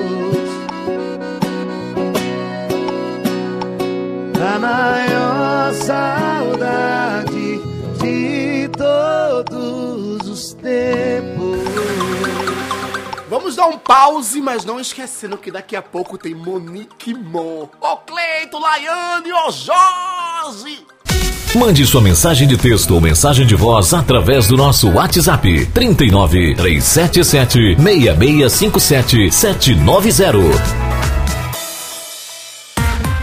A maior saudade de todos os tempos. Vamos dar um pause, mas não esquecendo que daqui a pouco tem Monique Mon, ô Cleito, Laiane, ô Jorge. Mande sua mensagem de texto ou mensagem de voz através do nosso WhatsApp 39 377 6657 790.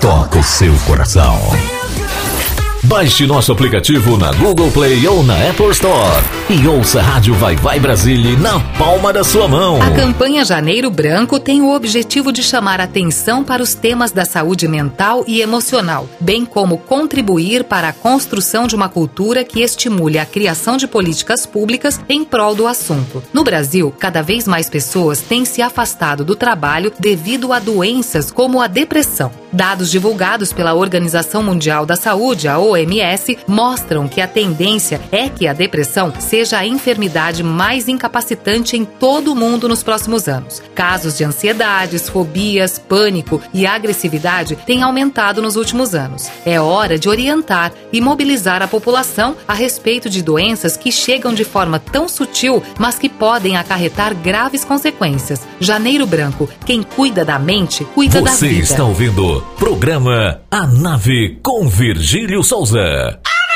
toca o seu coração. Baixe nosso aplicativo na Google Play ou na Apple Store e ouça a Rádio Vai Vai Brasília na palma da sua mão. A campanha Janeiro Branco tem o objetivo de chamar atenção para os temas da saúde mental e emocional, bem como contribuir para a construção de uma cultura que estimule a criação de políticas públicas em prol do assunto. No Brasil, cada vez mais pessoas têm se afastado do trabalho devido a doenças como a depressão. Dados divulgados pela Organização Mundial da Saúde, a OMS, mostram que a tendência é que a depressão seja a enfermidade mais incapacitante em todo o mundo nos próximos anos. Casos de ansiedades, fobias, pânico e agressividade têm aumentado nos últimos anos. É hora de orientar e mobilizar a população a respeito de doenças que chegam de forma tão sutil, mas que podem acarretar graves consequências. Janeiro Branco, quem cuida da mente, cuida da Você vida. está ouvindo programa A Nave com Virgílio Souza. Bondade,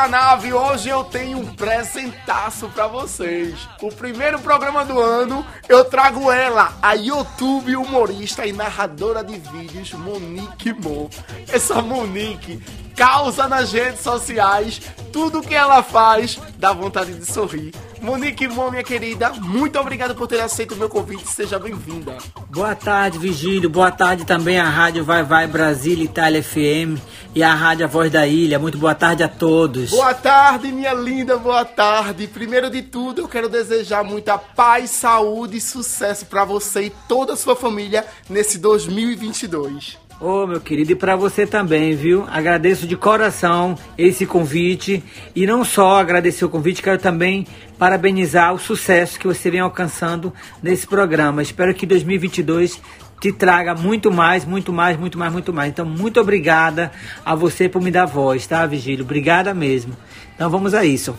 programa Nave, hoje eu tenho um presentaço pra vocês. O primeiro programa do ano, eu trago ela, a YouTube humorista e narradora de vídeos, Monique Mo. Essa Monique causa nas redes sociais, tudo que ela faz dá vontade de sorrir. Monique Mo, minha querida, muito obrigado por ter aceito o meu convite, seja bem-vinda. Boa tarde, Vigílio. Boa tarde também à Rádio Vai Vai Brasília Itália FM e à Rádio A Voz da Ilha. Muito boa tarde a todos. Boa tarde, minha linda, boa tarde. Primeiro de tudo, eu quero desejar muita paz, saúde e sucesso para você e toda a sua família nesse 2022. Ô, meu querido, e para você também, viu? Agradeço de coração esse convite e não só agradecer o convite, quero também parabenizar o sucesso que você vem alcançando nesse programa. Espero que 2022 te traga muito mais, muito mais, muito mais, muito mais. Então, muito obrigada a você por me dar voz, tá, Vigílio? Obrigada mesmo. Então, vamos a isso.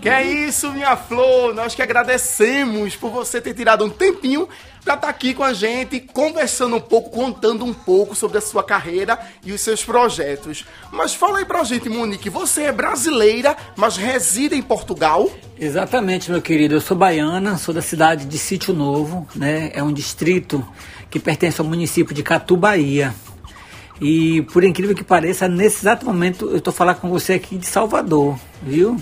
Que é isso, minha flor. Nós que agradecemos por você ter tirado um tempinho para estar aqui com a gente, conversando um pouco, contando um pouco sobre a sua carreira e os seus projetos. Mas fala aí pra gente, Monique, você é brasileira, mas reside em Portugal? Exatamente, meu querido. Eu sou baiana, sou da cidade de Sítio Novo, né? É um distrito que pertence ao município de Catu, Bahia. E por incrível que pareça, nesse exato momento eu estou falando com você aqui de Salvador, viu?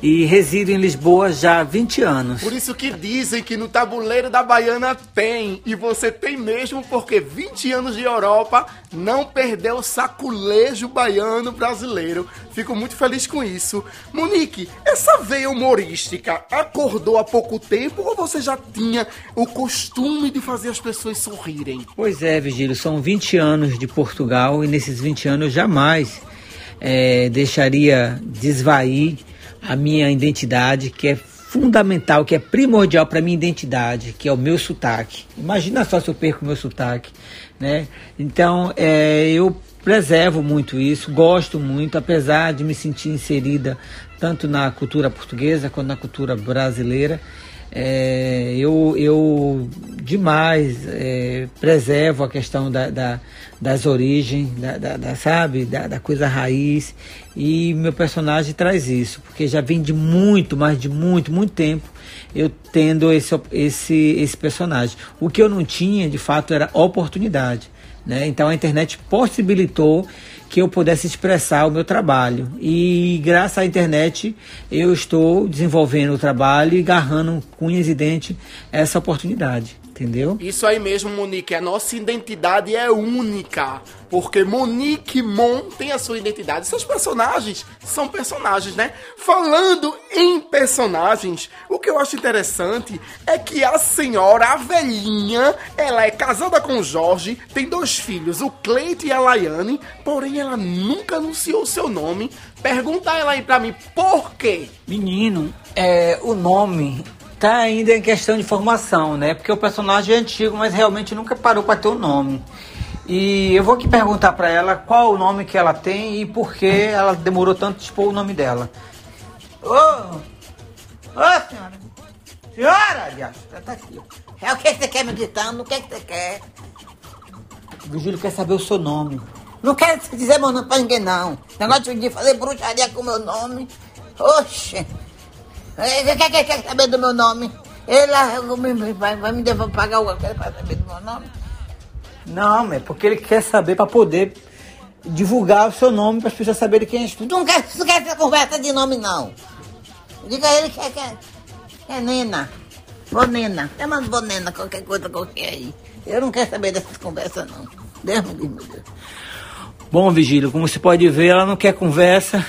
E resido em Lisboa já há 20 anos. Por isso que dizem que no tabuleiro da Baiana tem, e você tem mesmo, porque 20 anos de Europa não perdeu o saculejo baiano brasileiro. Fico muito feliz com isso. Monique, essa veia humorística acordou há pouco tempo ou você já tinha o costume de fazer as pessoas sorrirem? Pois é, Vigílio, são 20 anos de Portugal e nesses 20 anos eu jamais é, deixaria desvair a minha identidade, que é fundamental, que é primordial para minha identidade, que é o meu sotaque. Imagina só se eu perco o meu sotaque, né? Então, é, eu preservo muito isso, gosto muito, apesar de me sentir inserida tanto na cultura portuguesa quanto na cultura brasileira. É, eu, eu demais é, preservo a questão da, da das origens, da, da, da sabe, da, da, coisa raiz. E meu personagem traz isso, porque já vem de muito, mais de muito, muito tempo eu tendo esse, esse, esse personagem. O que eu não tinha, de fato, era oportunidade. Né? Então a internet possibilitou que eu pudesse expressar o meu trabalho. E graças à internet eu estou desenvolvendo o trabalho e agarrando com unhas e dentes essa oportunidade. Entendeu? Isso aí mesmo, Monique. A nossa identidade é única. Porque Monique Mon tem a sua identidade. Seus personagens são personagens, né? Falando em personagens, o que eu acho interessante é que a senhora, a velhinha, ela é casada com o Jorge, tem dois filhos, o Cleito e a Laiane, porém ela nunca anunciou seu nome. Pergunta ela aí pra mim, por quê? Menino, é, o nome tá ainda em questão de formação, né? Porque o personagem é antigo, mas realmente nunca parou para ter um nome. E eu vou aqui perguntar para ela qual o nome que ela tem e por que ela demorou tanto de expor o nome dela. Ô! Ô, senhora! Senhora, aliás, tá aqui. É o que você quer me gritando? O que você quer? O Virgílio quer saber o seu nome. Não quero dizer meu nome pra ninguém, não. Negócio de fazer bruxaria com meu nome. Oxe! Quer, quer, quer saber do meu nome? Ele vai, vai me devolver, pagar o para saber do meu nome? Não, é porque ele quer saber para poder divulgar o seu nome para as pessoas saberem quem é tu. Não quer, não quer essa conversa de nome, não. Diga a ele que é, que é, é Nena. Bonena. Chama Bonena, qualquer coisa, qualquer aí. Eu não quero saber dessas conversas, não. Deus me livre, meu Deus. Bom, Vigílio, como você pode ver, ela não quer conversa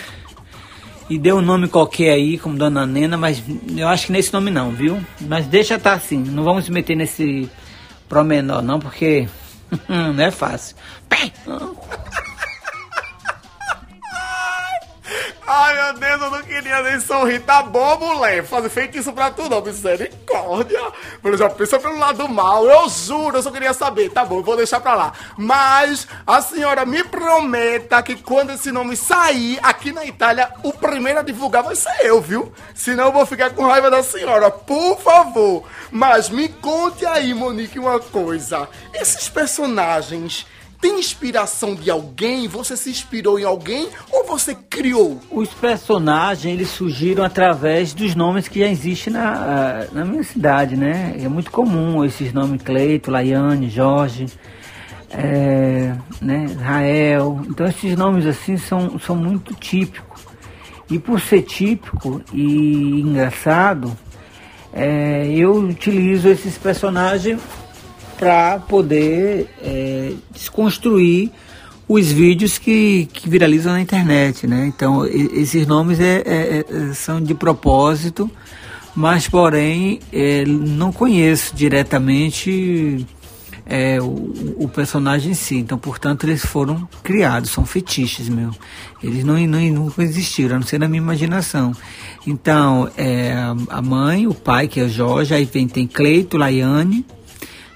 e deu um nome qualquer aí, como Dona Nena, mas eu acho que nesse nome não, viu? Mas deixa estar tá assim, não vamos se meter nesse promenor não, porque não é fácil. Ai, Meu Deus, eu não queria nem sorrir. Tá bom, mulher. Fazer feitiço pra tu, não. Misericórdia. Mas já pensa pelo lado mal. Eu juro, eu só queria saber. Tá bom, eu vou deixar pra lá. Mas a senhora me prometa que quando esse nome sair aqui na Itália, o primeiro a divulgar vai ser eu, viu? Senão eu vou ficar com raiva da senhora. Por favor. Mas me conte aí, Monique, uma coisa. Esses personagens tem inspiração de alguém? Você se inspirou em alguém ou você criou? Os personagens eles surgiram através dos nomes que já existem na, na minha cidade, né? É muito comum esses nomes Cleito, Laiane, Jorge, é, né? Israel. Então esses nomes assim são, são muito típicos. E por ser típico e engraçado, é, eu utilizo esses personagens para poder é, desconstruir os vídeos que, que viralizam na internet, né? Então, esses nomes é, é, é, são de propósito, mas, porém, é, não conheço diretamente é, o, o, personagem em si. Então, portanto, eles foram criados, são fetiches, meu. Eles não, não, nunca existiram, a não ser na minha imaginação. Então, é, a mãe, o pai, que é Jorge, aí vem, tem Cleito, Laiane,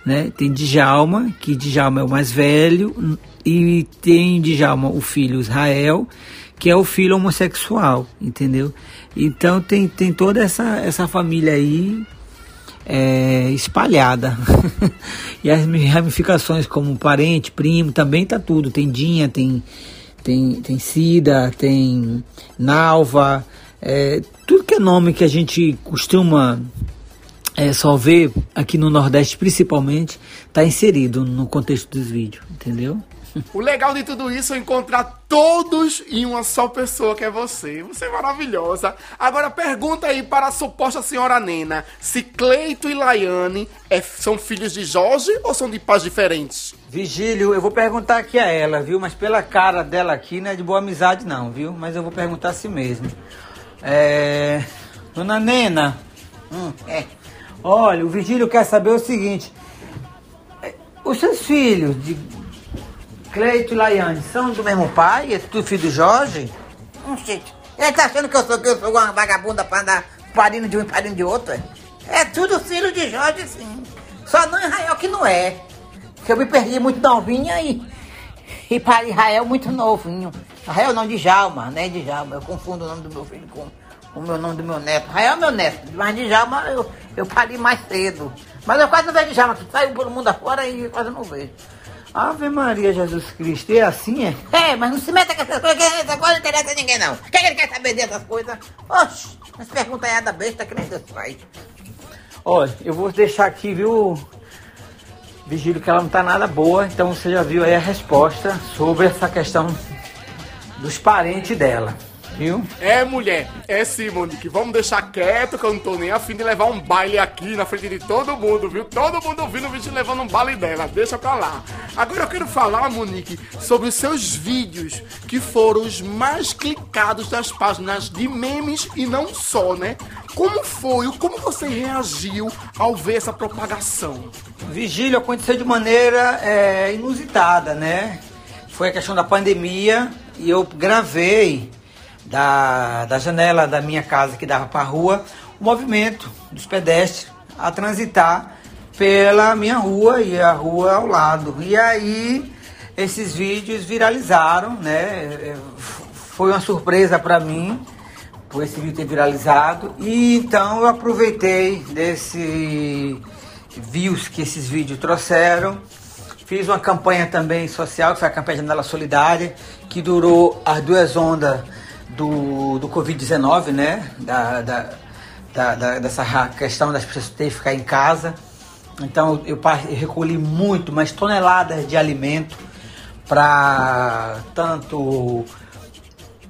né? Tem Djalma, que Djalma é o mais velho, e tem Djalma o filho Israel, que é o filho homossexual, entendeu? Então tem, tem toda essa, essa família aí é, espalhada. e as ramificações como parente, primo, também tá tudo. Tem Dinha, tem, tem, tem Cida, tem Nalva, é, tudo que é nome que a gente costuma é, só ver aqui no Nordeste principalmente, está inserido no contexto dos vídeos, entendeu? O legal de tudo isso é encontrar todos em uma só pessoa, que é você. Você é maravilhosa. Agora pergunta aí para a suposta senhora Nena: se Cleito e Laiane é, são filhos de Jorge ou são de pais diferentes? Vigílio, eu vou perguntar aqui a ela, viu? Mas pela cara dela aqui não é de boa amizade, não, viu? Mas eu vou perguntar a si mesmo. É. Dona Nena. Hum, é. Olha, o Virgílio quer saber o seguinte: é, os seus filhos, de Cleito e Laiane, são do mesmo pai? É tudo filho do Jorge? Hum, gente, ele tá achando que eu sou, que eu sou uma vagabunda pra andar parindo de um e parindo de outro? É, é tudo filho de Jorge, sim. Só não Israel que não é. Que eu me perdi muito novinha e, e para Israel muito novinho. Israel não, de Jalma, né? De Jalma. Eu confundo o nome do meu filho com o meu nome do meu neto. Rael é meu neto, mas Djalma eu, eu parei mais cedo. Mas eu quase não vejo Djalma, que saiu pelo mundo afora e quase não vejo. Ave Maria Jesus Cristo, é assim, é? É, mas não se meta com essas coisas, que essa coisa não interessa a ninguém, não. Quem ele quer saber dessas coisas? Oxe, mas pergunta é da besta que nem Deus faz. Olha, eu vou deixar aqui, viu, Vigílio, que ela não tá nada boa, então você já viu aí a resposta sobre essa questão dos parentes dela viu? É, mulher, é sim, Monique. Vamos deixar quieto que eu não tô nem afim de levar um baile aqui na frente de todo mundo, viu? Todo mundo ouvindo o vídeo levando um baile dela. Deixa pra lá. Agora eu quero falar, Monique, sobre os seus vídeos que foram os mais clicados das páginas de memes e não só, né? Como foi? Como você reagiu ao ver essa propagação? Vigílio aconteceu de maneira é, inusitada, né? Foi a questão da pandemia e eu gravei da, da janela da minha casa que dava para a rua, o movimento dos pedestres a transitar pela minha rua e a rua ao lado. E aí esses vídeos viralizaram, né? Foi uma surpresa para mim por esse vídeo ter viralizado. E então eu aproveitei desse views que esses vídeos trouxeram. Fiz uma campanha também social, que foi a campanha Janela Solidária, que durou as duas ondas do, do Covid-19, né? Da, da, da, da, dessa questão das pessoas terem que ficar em casa. Então eu, eu recolhi muito, mas toneladas de alimento para tanto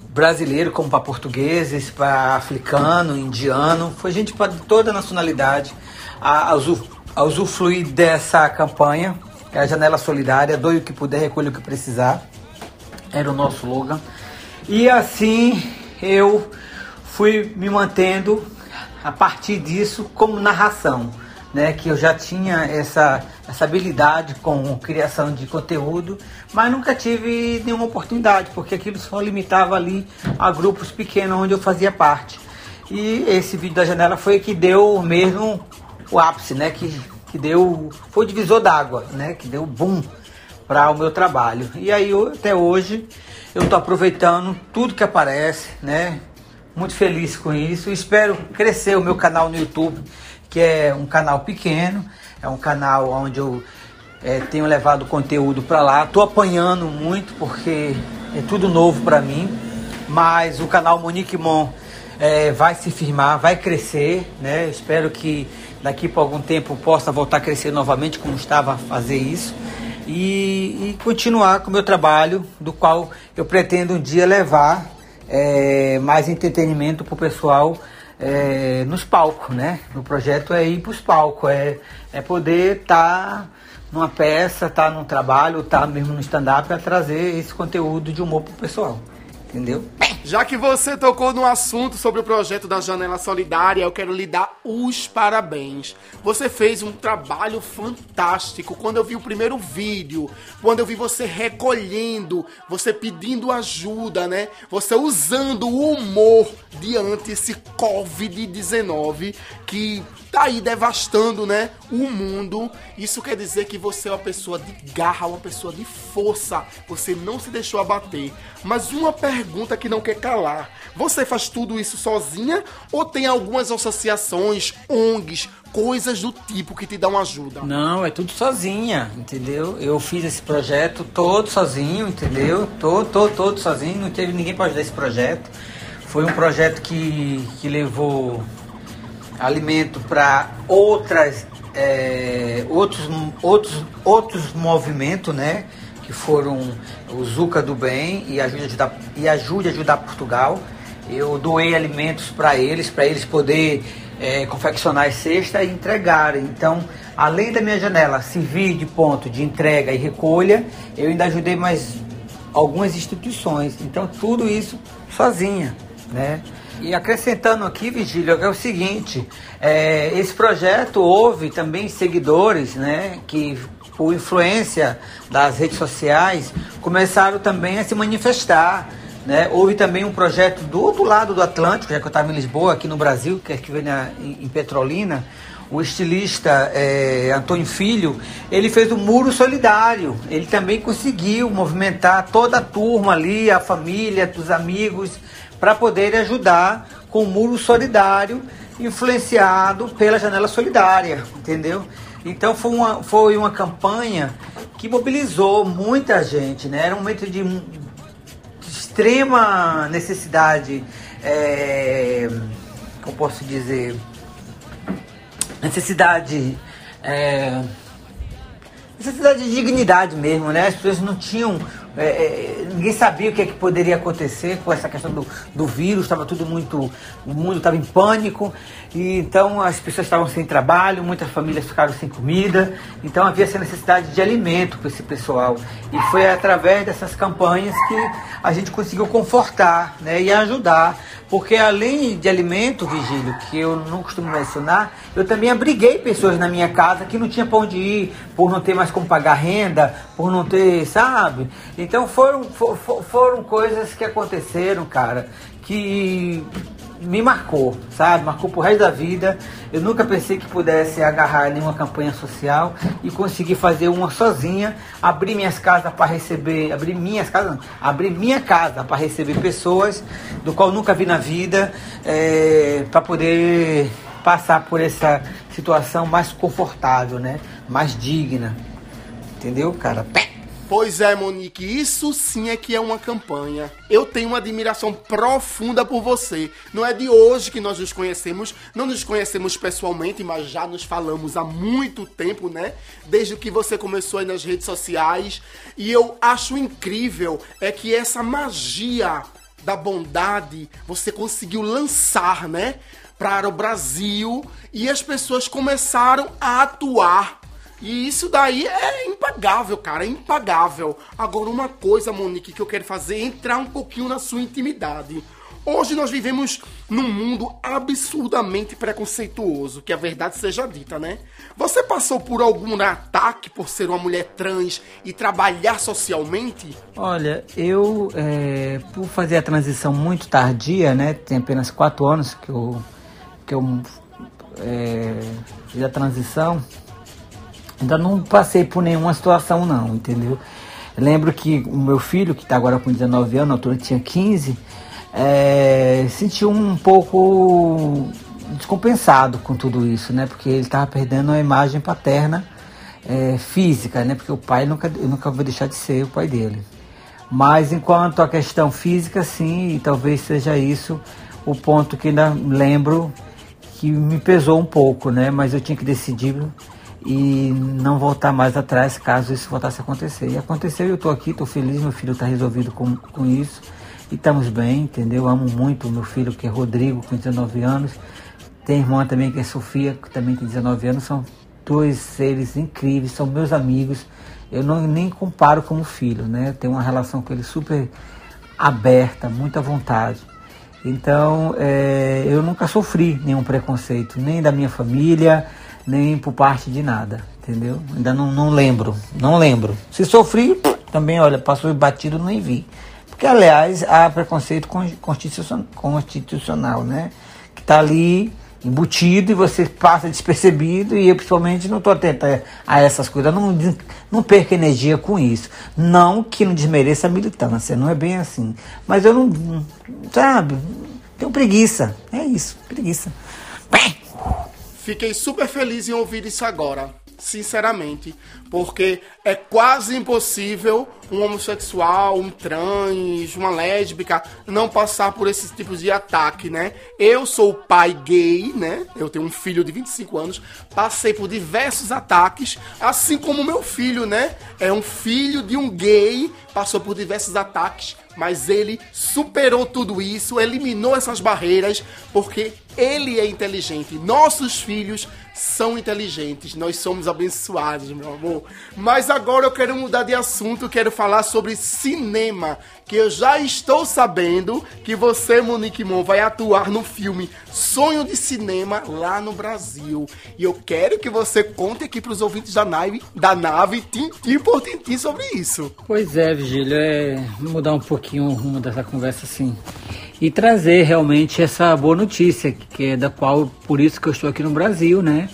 brasileiro como para portugueses, para africano, indiano, foi gente para toda a nacionalidade a, a, usufruir dessa campanha, é a Janela Solidária, doe o que puder, recolhe o que precisar, era o nosso slogan. E assim eu fui me mantendo a partir disso como narração. né, que eu já tinha essa, essa habilidade com criação de conteúdo, mas nunca tive nenhuma oportunidade, porque aquilo só limitava ali a grupos pequenos onde eu fazia parte. E esse vídeo da janela foi que deu mesmo o ápice, né, que, que deu, foi o divisor d'água, né, que deu boom para o meu trabalho. E aí até hoje eu estou aproveitando tudo que aparece, né, muito feliz com isso. Espero crescer o meu canal no YouTube, que é um canal pequeno, é um canal onde eu é, tenho levado conteúdo para lá. Estou apanhando muito porque é tudo novo para mim, mas o canal Monique Mon é, vai se firmar, vai crescer, né? Espero que daqui por algum tempo possa voltar a crescer novamente, como estava a fazer isso. E, e continuar com o meu trabalho, do qual eu pretendo um dia levar é, mais entretenimento para o pessoal é, nos palcos, né? O projeto é ir para os palcos, é, é poder estar tá numa peça, estar tá num trabalho, estar tá mesmo no stand-up para trazer esse conteúdo de humor para o pessoal entendeu? Já que você tocou no assunto sobre o projeto da Janela Solidária, eu quero lhe dar os parabéns. Você fez um trabalho fantástico. Quando eu vi o primeiro vídeo, quando eu vi você recolhendo, você pedindo ajuda, né? Você usando o humor diante esse Covid-19 que tá aí devastando, né, o mundo. Isso quer dizer que você é uma pessoa de garra, uma pessoa de força. Você não se deixou abater. Mas uma pergunta que não quer calar: você faz tudo isso sozinha ou tem algumas associações, ONGs, coisas do tipo que te dão ajuda? Não, é tudo sozinha, entendeu? Eu fiz esse projeto todo sozinho, entendeu? Todo, todo, todo sozinho, não teve ninguém para ajudar esse projeto. Foi um projeto que, que levou alimento para outras é, outros, outros, outros movimentos, né? Que foram o Zuca do Bem e Ajude a Ajudar, e Ajude a Ajudar Portugal. Eu doei alimentos para eles, para eles poder é, confeccionar as cestas e entregar. Então, além da minha janela servir de ponto de entrega e recolha, eu ainda ajudei mais algumas instituições. Então, tudo isso sozinha, né? E acrescentando aqui, Vigílio, é o seguinte, é, esse projeto houve também seguidores, né, que por influência das redes sociais começaram também a se manifestar. Né? Houve também um projeto do outro lado do Atlântico, já que eu estava em Lisboa, aqui no Brasil, que é que na, em, Petrolina, o estilista é, Antônio Filho, ele fez o Muro Solidário. Ele também conseguiu movimentar toda a turma ali, a família, os amigos, para poder ajudar com o muro solidário influenciado pela janela solidária, entendeu? Então foi uma, foi uma campanha que mobilizou muita gente, né? Era um momento de, de extrema necessidade, é, como posso dizer, necessidade, é, necessidade de dignidade mesmo, né? As pessoas não tinham é, é, ninguém sabia o que, é que poderia acontecer com essa questão do, do vírus, estava tudo muito. O mundo estava em pânico, e então as pessoas estavam sem trabalho, muitas famílias ficaram sem comida, então havia essa necessidade de alimento para esse pessoal. E foi através dessas campanhas que a gente conseguiu confortar né, e ajudar. Porque além de alimento, Vigílio, que eu não costumo mencionar, eu também abriguei pessoas na minha casa que não tinha para onde ir, por não ter mais como pagar renda, por não ter, sabe? Então foram, for, foram coisas que aconteceram, cara, que me marcou, sabe? Marcou pro resto da vida. Eu nunca pensei que pudesse agarrar nenhuma campanha social e conseguir fazer uma sozinha, abrir minhas casas para receber, abrir minhas casas, não, abrir minha casa para receber pessoas do qual nunca vi na vida, é, para poder passar por essa situação mais confortável, né? Mais digna. Entendeu, cara? Pois é, Monique, isso sim é que é uma campanha. Eu tenho uma admiração profunda por você. Não é de hoje que nós nos conhecemos, não nos conhecemos pessoalmente, mas já nos falamos há muito tempo, né? Desde que você começou aí nas redes sociais. E eu acho incrível é que essa magia da bondade você conseguiu lançar, né? Para o Brasil e as pessoas começaram a atuar e isso daí é impagável, cara, é impagável. Agora, uma coisa, Monique, que eu quero fazer é entrar um pouquinho na sua intimidade. Hoje nós vivemos num mundo absurdamente preconceituoso, que a verdade seja dita, né? Você passou por algum ataque por ser uma mulher trans e trabalhar socialmente? Olha, eu, é, por fazer a transição muito tardia, né? Tem apenas quatro anos que eu, que eu é, fiz a transição. Ainda não passei por nenhuma situação, não, entendeu? Lembro que o meu filho, que está agora com 19 anos, na altura tinha 15, é, sentiu um pouco descompensado com tudo isso, né? Porque ele estava perdendo a imagem paterna é, física, né? Porque o pai nunca, eu nunca vou deixar de ser o pai dele. Mas enquanto a questão física, sim, e talvez seja isso o ponto que ainda lembro que me pesou um pouco, né? Mas eu tinha que decidir e não voltar mais atrás caso isso voltasse a acontecer. E aconteceu, eu estou aqui, estou feliz, meu filho está resolvido com, com isso e estamos bem, entendeu? Amo muito meu filho que é Rodrigo, com 19 anos. Tem irmã também que é Sofia, que também tem 19 anos. São dois seres incríveis, são meus amigos. Eu não nem comparo como filho, né? Tenho uma relação com eles super aberta, muita vontade. Então, é, eu nunca sofri nenhum preconceito, nem da minha família, nem por parte de nada, entendeu? Ainda não, não lembro, não lembro. Se sofri, também, olha, passou batido, nem vi. Porque, aliás, há preconceito constitucional, né? Que está ali embutido e você passa despercebido e eu principalmente não estou atento a, essas coisas, não, não perca energia com isso. Não que não desmereça a militância, não é bem assim. Mas eu não, sabe, tenho preguiça, é isso, preguiça. Fiquei super feliz em ouvir isso agora sinceramente, porque é quase impossível um homossexual, um trans, uma lésbica não passar por esses tipos de ataque, né? Eu sou pai gay, né? Eu tenho um filho de 25 anos, passei por diversos ataques, assim como meu filho, né? É um filho de um gay, passou por diversos ataques, mas ele superou tudo isso, eliminou essas barreiras, porque ele é inteligente. Nossos filhos são inteligentes, nós somos abençoados, meu amor. Mas agora eu quero mudar de assunto, quero falar sobre cinema, que eu já estou sabendo que você, Monique Mon, vai atuar no filme Sonho de Cinema lá no Brasil. E eu quero que você conte aqui para os ouvintes da nave, da nave, tintim por tintim sobre isso. Pois é, Vigílio, é mudar um pouquinho o rumo dessa conversa assim e trazer realmente essa boa notícia, que é da qual, por isso que eu estou aqui no Brasil, né?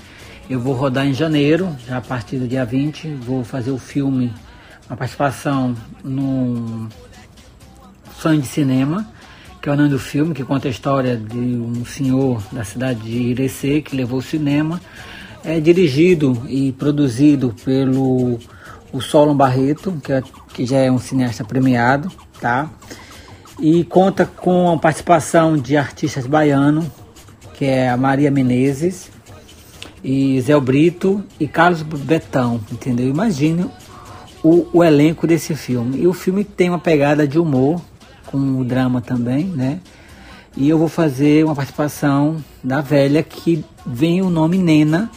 Eu vou rodar em janeiro, já a partir do dia 20, vou fazer o filme, uma participação no Sonho de Cinema, que é o nome do filme, que conta a história de um senhor da cidade de Irecê, que levou o cinema. É dirigido e produzido pelo o Solon Barreto, que, é, que já é um cineasta premiado, tá? e conta com a participação de artistas baianos, que é a Maria Menezes, e Zé Brito e Carlos Betão, entendeu? Imagine o, o, elenco desse filme. E o filme tem uma pegada de humor, com o drama também, né? E eu vou fazer uma participação da velha que vem o nome Nena,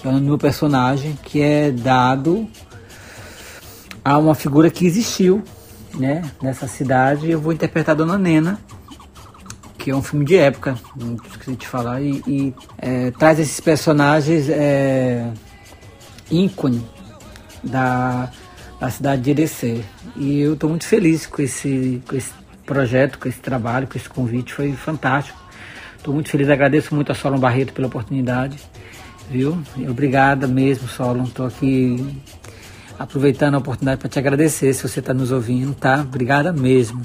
que é o meu personagem, que é dado a uma figura que existiu né, nessa cidade. Eu vou interpretar a Dona Nena, que é um filme de época, não esqueci de falar, e, e é, traz esses personagens é, ícone da, da cidade de Irecê. E eu estou muito feliz com esse, com esse projeto, com esse trabalho, com esse convite, foi fantástico. Estou muito feliz, agradeço muito a Solon Barreto pela oportunidade, viu? Obrigada mesmo, Solon. Estou aqui aproveitando a oportunidade para te agradecer se você está nos ouvindo, tá? Obrigada mesmo.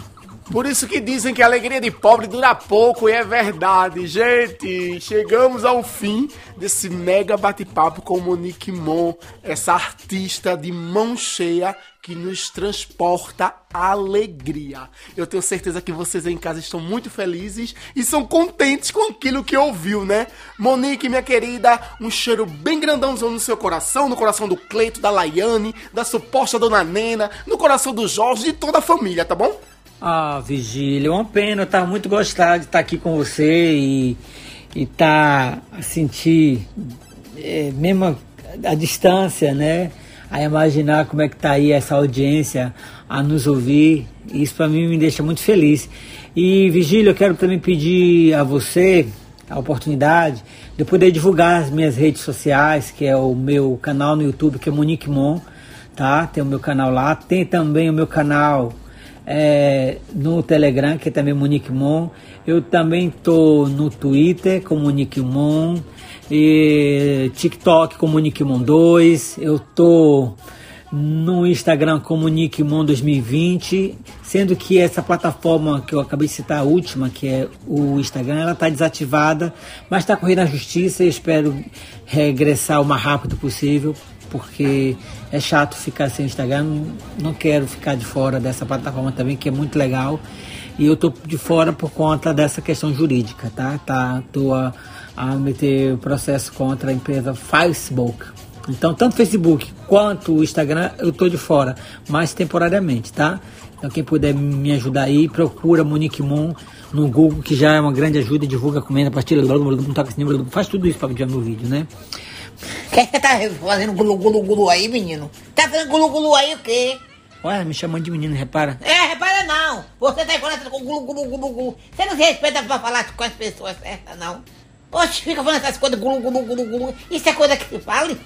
Por isso que dizem que a alegria de pobre dura pouco e é verdade. Gente, chegamos ao fim desse mega bate-papo com Monique Mon, essa artista de mão cheia que nos transporta alegria. Eu tenho certeza que vocês aí em casa estão muito felizes e são contentes com aquilo que ouviu, né? Monique, minha querida, um cheiro bem grandãozão no seu coração, no coração do Cleito, da Laiane, da suposta Dona Nena, no coração do Jorge e toda a família, tá bom? Ah, Vigília, uma pena, eu tava muito gostado de estar aqui com você e, e tá a sentir, é, mesmo a distância, né? A imaginar como é que tá aí essa audiência a nos ouvir. Isso para mim me deixa muito feliz. E Vigílio, eu quero também pedir a você a oportunidade de poder divulgar as minhas redes sociais, que é o meu canal no YouTube, que é Monique Mon, tá? Tem o meu canal lá. Tem também o meu canal é, no Telegram, que é também Monique Mon. Eu também tô no Twitter com Monique Mon. E TikTok com Monique Mon 2. Eu tô no Instagram como Nickmon 2020, sendo que essa plataforma que eu acabei de citar, a última, que é o Instagram, ela está desativada, mas está correndo a justiça e espero regressar o mais rápido possível, porque é chato ficar sem Instagram, não quero ficar de fora dessa plataforma também, que é muito legal, e eu tô de fora por conta dessa questão jurídica, tá? tá tô a, a meter processo contra a empresa Facebook, então, tanto o Facebook quanto o Instagram, eu tô de fora, mas temporariamente, tá? Então, quem puder me ajudar aí, procura Monique Mon no Google, que já é uma grande ajuda, divulga, comenta, partilha, faz tudo isso para ver meu vídeo, né? Quem tá fazendo gulu gulu gulu aí, menino? Tá fazendo gulu gulu aí o quê? Olha, me chamando de menino, repara. É, repara não. Você tá falando com gulu gulu gulu gulu. Você não se respeita pra falar com as pessoas certas, não. Oxe, fica falando essas coisas gulu gulu gulu gulu. Isso é coisa que se fale?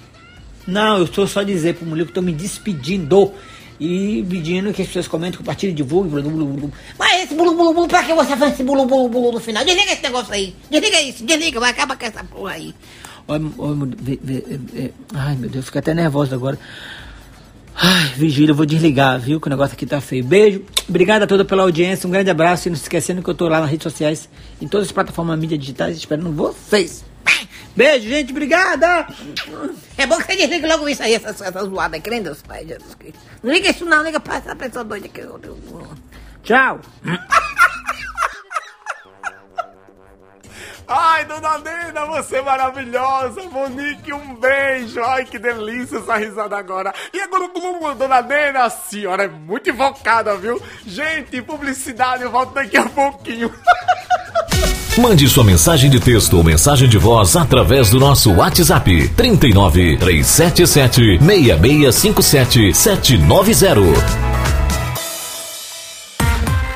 Não, eu estou só dizer pro mulher que estou me despedindo e pedindo que as pessoas comentem, compartilhem, divulguem, blu, blu, blu. Mas esse bulu bulu bulu, pra que você faz esse bulu bulu bulu no final? Desliga esse negócio aí. Desliga isso, desliga, vai acabar com essa porra aí. Ai, meu Deus, fiquei até nervoso agora. Ai, Vigília, eu vou desligar, viu? Que o negócio aqui tá feio. Beijo, obrigado a toda pela audiência, um grande abraço e não se esquecendo que eu tô lá nas redes sociais, em todas as plataformas mídias digitais, esperando vocês. Beijo, gente, obrigada! É bom que você desliga logo isso aí, essa, essa zoada aí, crendo Deus Pai, Jesus Cristo. Não liga isso não, liga pra essa pessoa doida eu... Tchau! Ai, dona Nena, você é maravilhosa. Monique, um beijo. Ai, que delícia essa risada agora. E agora, dona Nena, a senhora é muito invocada, viu? Gente, publicidade, eu volto daqui a pouquinho. Mande sua mensagem de texto ou mensagem de voz através do nosso WhatsApp 39 377 6657 790.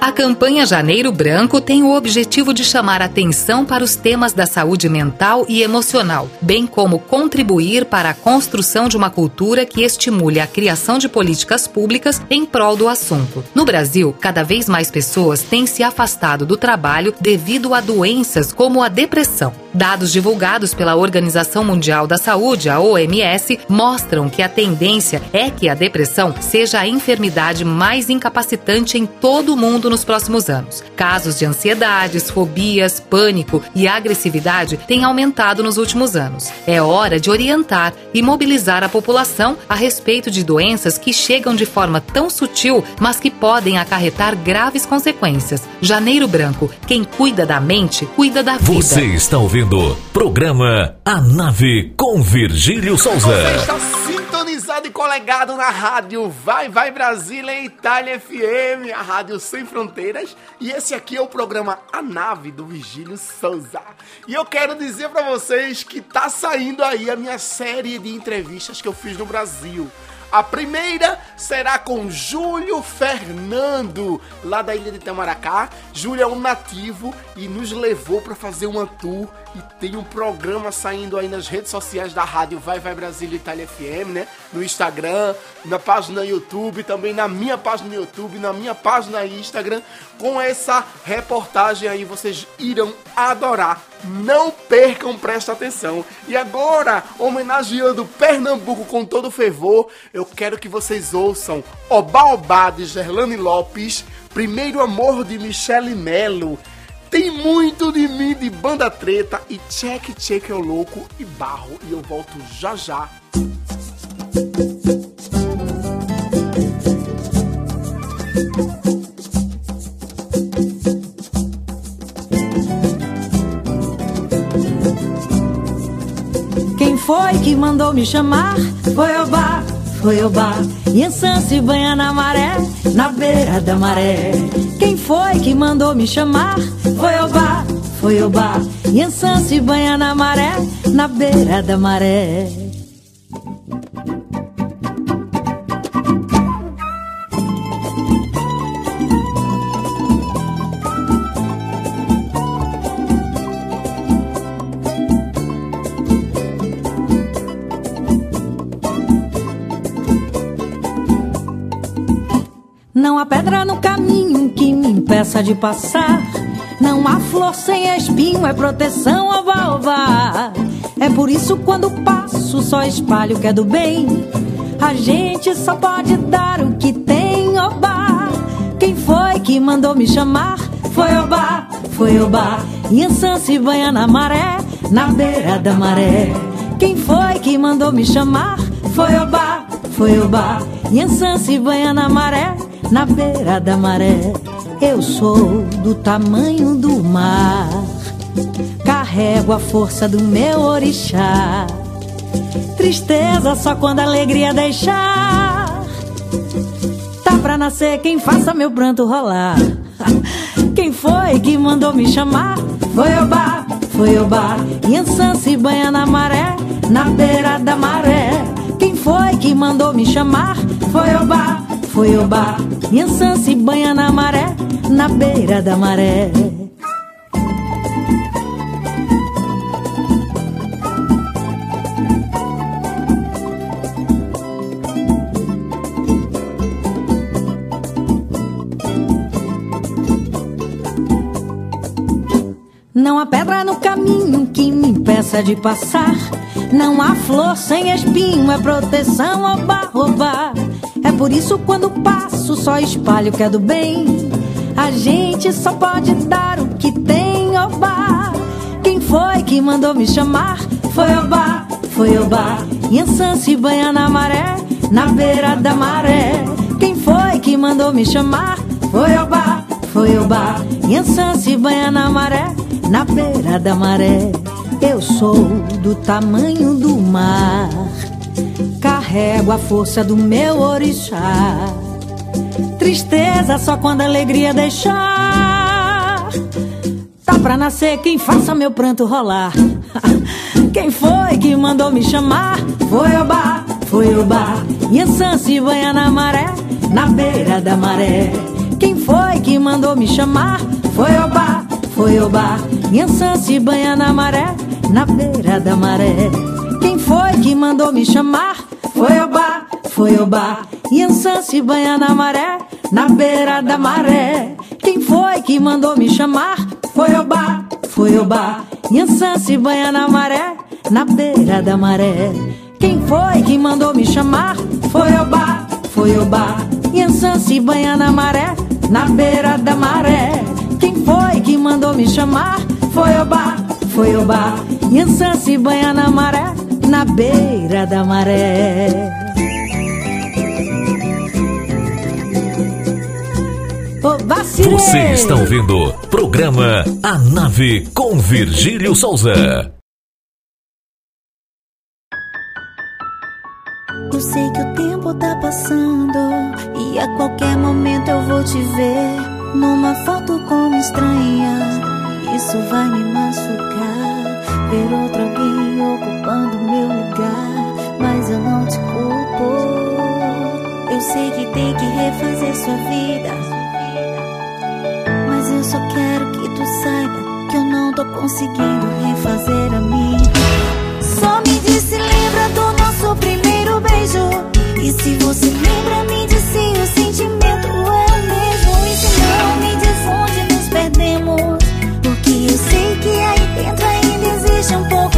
A campanha Janeiro Branco tem o objetivo de chamar atenção para os temas da saúde mental e emocional, bem como contribuir para a construção de uma cultura que estimule a criação de políticas públicas em prol do assunto. No Brasil, cada vez mais pessoas têm se afastado do trabalho devido a doenças como a depressão. Dados divulgados pela Organização Mundial da Saúde, a OMS, mostram que a tendência é que a depressão seja a enfermidade mais incapacitante em todo o mundo nos próximos anos. Casos de ansiedades, fobias, pânico e agressividade têm aumentado nos últimos anos. É hora de orientar e mobilizar a população a respeito de doenças que chegam de forma tão sutil, mas que podem acarretar graves consequências. Janeiro Branco, quem cuida da mente, cuida da vida. Você está ouvindo programa A Nave com Virgílio Souza. Você está sintonizado e colegado na rádio Vai Vai Brasília Itália FM, a rádio sem fronteiras. E esse aqui é o programa A Nave do Virgílio Souza. E eu quero dizer para vocês que tá saindo aí a minha série de entrevistas que eu fiz no Brasil. A primeira será com Júlio Fernando, lá da ilha de Itamaracá. Júlio é um nativo e nos levou para fazer uma tour e tem um programa saindo aí nas redes sociais da rádio Vai Vai Brasília Itália FM, né? No Instagram, na página YouTube, também na minha página no YouTube, na minha página Instagram. Com essa reportagem aí vocês irão adorar. Não percam, presta atenção. E agora, homenageando Pernambuco com todo fervor, eu quero que vocês ouçam Oba Oba de Gerlane Lopes Primeiro Amor de Michele Melo. Tem muito de mim de banda treta e check check é o louco e barro. E eu volto já já. Quem foi que mandou me chamar? Foi o bar, foi o bar. E se banha na maré, na beira da maré. Quem foi que mandou me chamar? Foi o bar, foi o bar. E se banha na maré, na beira da maré. Não há pedra no caminho que me impeça de passar. Não há flor sem espinho, é proteção oba oba. É por isso quando passo só espalho o que é do bem. A gente só pode dar o que tem oba. Quem foi que mandou me chamar? Foi oba, foi oba. Yansan se banha na maré, na beira da maré. Quem foi que mandou me chamar? Foi oba, foi oba. Yansan se banha na maré, na beira da maré. Eu sou do tamanho do mar, carrego a força do meu orixá. Tristeza só quando a alegria deixar. Tá pra nascer quem faça meu pranto rolar. Quem foi que mandou me chamar? Foi o bar, foi o bar. Yansan se banha na maré, na beira da maré. Quem foi que mandou me chamar? Foi o bar, foi o bar. Yansan se banha na maré, na beira da maré. Não há pedra no caminho que me impeça de passar. Não há flor sem espinho, é proteção, oba, oba. É por isso quando passo só espalho que é do bem. A gente só pode dar o que tem, oba. Quem foi que mandou me chamar? Foi oba, foi oba. Yansan se banha na maré, na beira da maré. Quem foi que mandou me chamar? Foi oba, foi oba. Yansan se banha na maré, na beira da maré. Eu sou do tamanho do mar, carrego a força do meu orixá. Tristeza só quando a alegria deixar. Tá pra nascer quem faça meu pranto rolar. Quem foi que mandou me chamar? Foi o bar, foi o bar. Yansan se banha na maré, na beira da maré. Quem foi que mandou me chamar? Foi o bar, foi o bar. Yansan se banha na maré, na beira da maré. Quem foi que mandou me chamar? Foi o bar, foi o bar. Yansan se banha na maré, na beira da maré. Quem foi que mandou me chamar? Foi o bar, foi o bar. Yansan se banha na maré, na beira da maré. Quem foi que mandou me chamar? Foi o bar, foi o bar. Yansan se banha na maré, na beira da maré. Quem foi que mandou me chamar? Foi o bar, foi o bar. Yansan se banha na maré, na beira da maré. Você está ouvindo programa A Nave com Virgílio Souza. Eu sei que o tempo tá passando e a qualquer momento eu vou te ver numa foto como estranha. Isso vai me machucar. Ver outro alguém ocupando meu lugar, mas eu não te culpo. Eu sei que tem que refazer sua vida, mas eu só quero que tu saiba que eu não tô conseguindo refazer a minha. Só me diz se lembra do nosso primeiro beijo. E se você lembra, me diz se o sentimento é o mesmo. E se não, me diz onde nos perdemos. Porque eu sei que aí dentro ainda existe um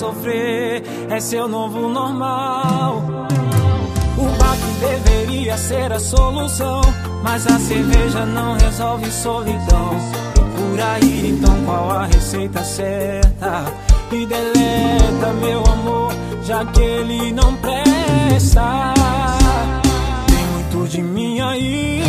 sofrer é seu novo normal. O baque deveria ser a solução, mas a cerveja não resolve solidão. Por aí, então qual a receita certa? E deleta meu amor, já que ele não presta. Tem muito de mim aí.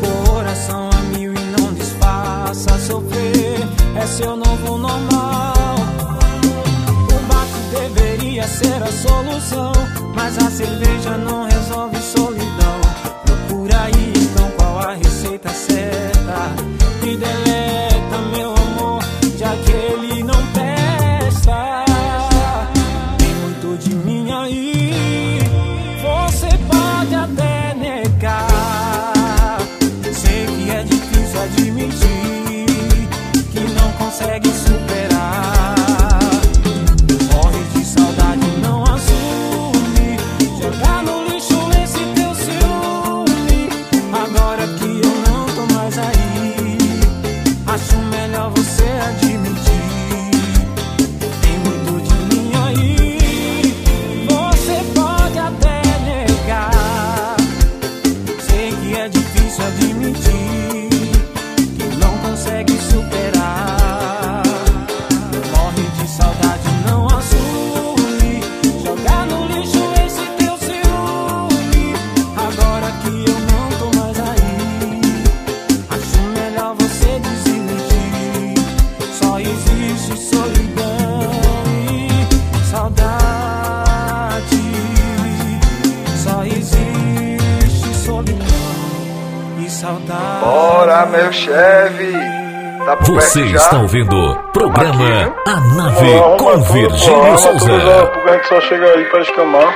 Coração a mil e não disfarça sofrer, é seu novo normal. O Combate deveria ser a solução, mas a cerveja não resolve solidão. Procura aí então qual a receita certa e deleta. Você está ouvindo programa Aqui. A Nave com Virgílio Souza. Só chega aí para escamar.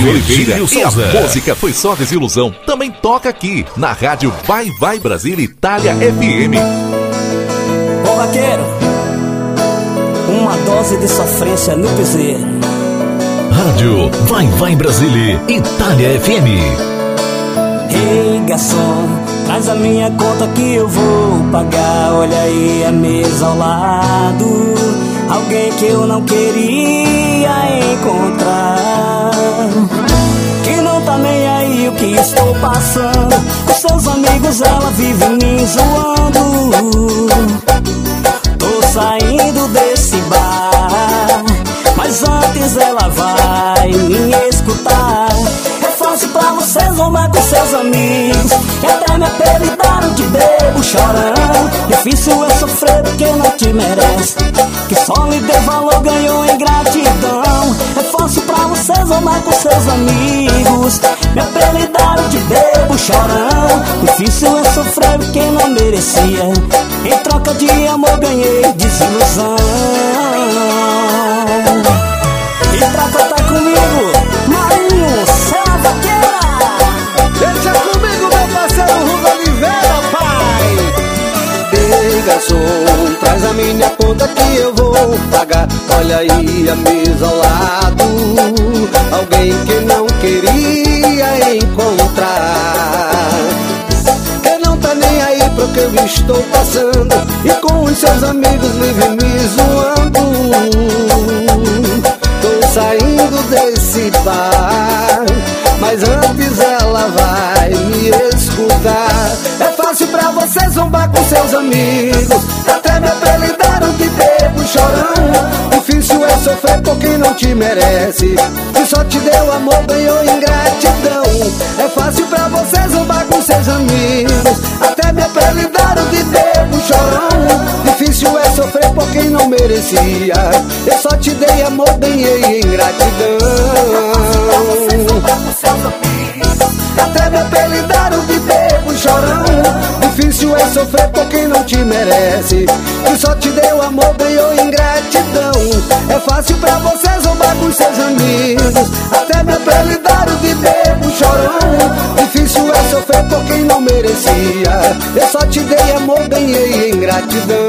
De Oliveira Virgílio e a Souza. música foi só desilusão. Também toca aqui na rádio Vai Vai Brasília Itália FM. Ô vaqueiro, uma dose de sofrência no piseiro. Rádio Vai Vai Brasília Itália FM. Ei garçom, traz a minha conta que eu vou pagar. Olha aí a mesa ao lado. Alguém que eu não queria encontrar. Que não tá nem aí o que estou passando. Com seus amigos ela vive me zoando. Tô saindo desse bar. Mas antes ela vai me escutar. Pra você zombar com seus amigos. E até me apelidaram de bebo chorão. Difícil é sofrer porque não te merece. Que só lhe deu valor, ganhou em gratidão. É fácil pra você zombar com seus amigos. Me apelidaram de bebo chorão. Difícil é sofrer porque não merecia. Em troca de amor ganhei desilusão. E pra cantar garçom, traz a minha conta que eu vou pagar. Olha aí a mesa ao lado. Alguém que não queria encontrar. Que não tá nem aí pro que eu estou passando. E com os seus amigos vive me zoando. Tô saindo desse bar. Você zombar com seus amigos. Até me apelidaram de bebo chorão. Difícil é sofrer por quem não te merece. Que só te deu amor, ganhou ingratidão. É fácil pra você zombar com seus amigos. Até me apelidaram de bebo chorão. Difícil é sofrer por quem não merecia. Eu só te dei amor, ganhei ingratidão. Até me apelidaram de bebo chorão. Difícil é sofrer por quem não te merece. Que só te deu amor, ganhou ingratidão. É fácil pra você zombar com seus amigos. Até me apelidaram de bebo chorão. Difícil é sofrer por quem não merecia. Eu só te dei amor, ganhei ingratidão.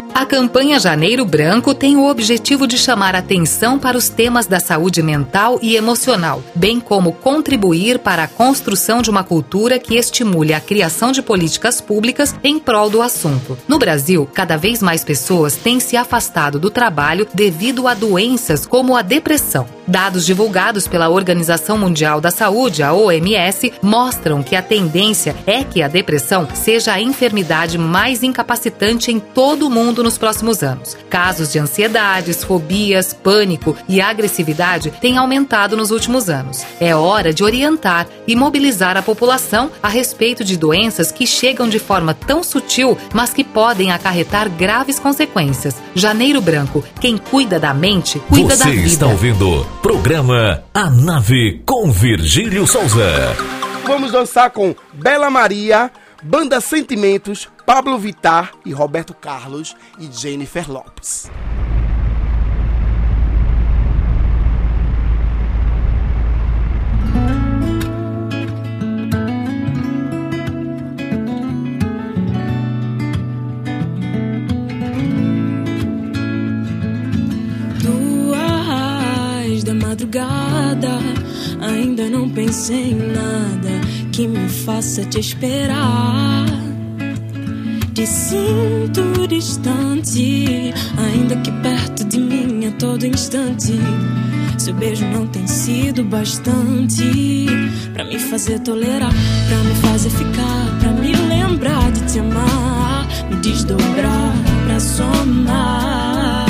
A campanha Janeiro Branco tem o objetivo de chamar atenção para os temas da saúde mental e emocional, bem como contribuir para a construção de uma cultura que estimule a criação de políticas públicas em prol do assunto. No Brasil, cada vez mais pessoas têm se afastado do trabalho devido a doenças como a depressão. Dados divulgados pela Organização Mundial da Saúde, a OMS, mostram que a tendência é que a depressão seja a enfermidade mais incapacitante em todo o mundo nos próximos anos. Casos de ansiedades, fobias, pânico e agressividade têm aumentado nos últimos anos. É hora de orientar e mobilizar a população a respeito de doenças que chegam de forma tão sutil, mas que podem acarretar graves consequências. Janeiro Branco, quem cuida da mente, cuida da Você vida. está ouvindo programa A Nave com Virgílio Souza. Vamos dançar com Bela Maria, Banda Sentimentos, Pablo Vitar e Roberto Carlos e Jennifer Lopes. madrugada. Ainda não pensei em nada que me faça te esperar. Te sinto distante, ainda que perto de mim a todo instante. Seu beijo não tem sido bastante pra me fazer tolerar, pra me fazer ficar, pra me lembrar de te amar, me desdobrar pra somar.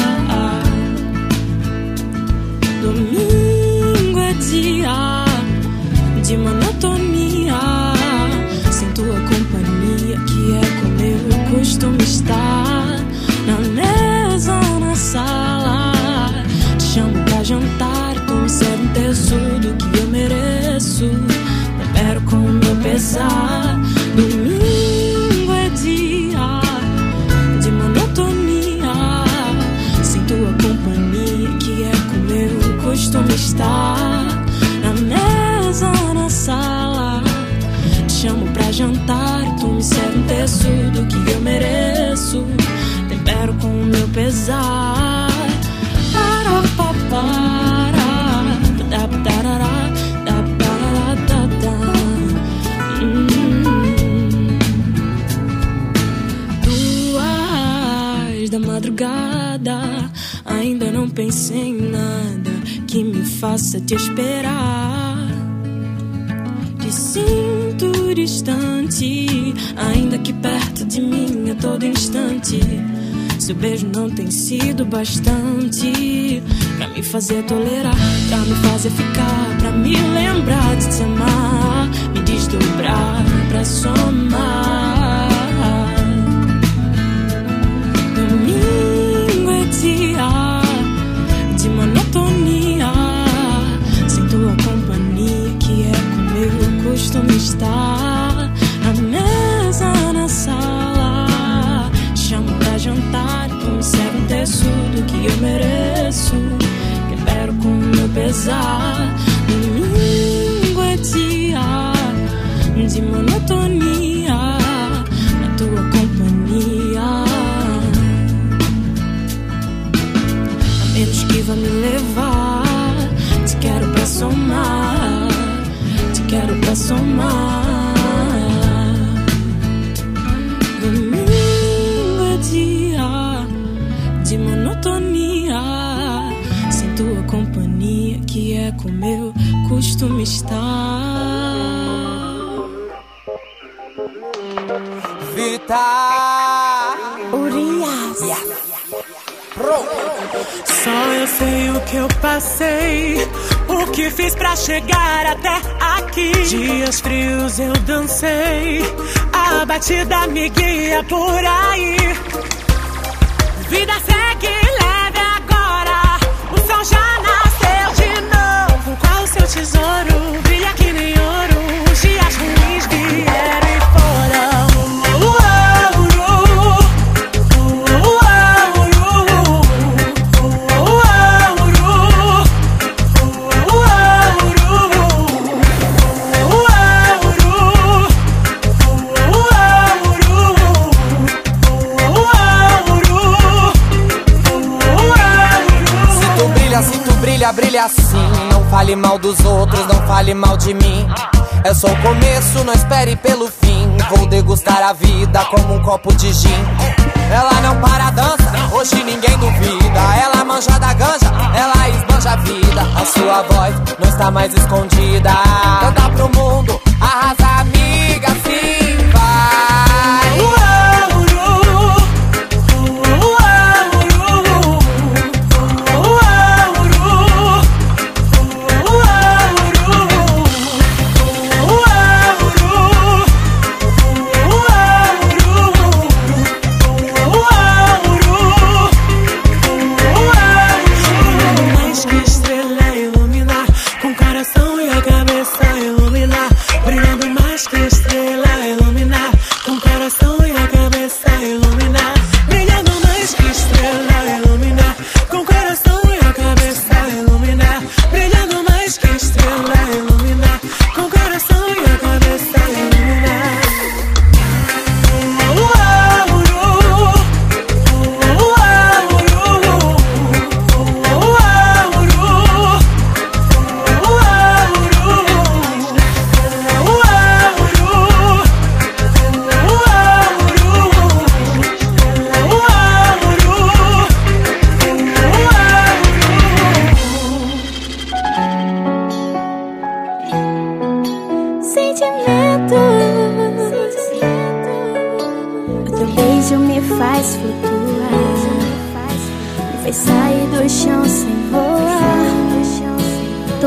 Domingo é dia de monotonia, costumo estar. Na mesa, na sala, te chamo pra jantar, serve um terço do que eu mereço. Tempero com o meu pesar. Domingo é dia de monotonia, sem tua companhia, que é como eu costumo estar. Na mesa, na sala, te chamo pra jantar, preço do que eu mereço. Tempero com o meu pesar. Para, para, para, para, hum. da madrugada. Ainda não pensei em nada que me faça te esperar. Te sinto distante, ainda que perto de mim a todo instante. Seu beijo não tem sido bastante. Pra me fazer tolerar, pra me fazer ficar, pra me lembrar de te amar, me desdobrar pra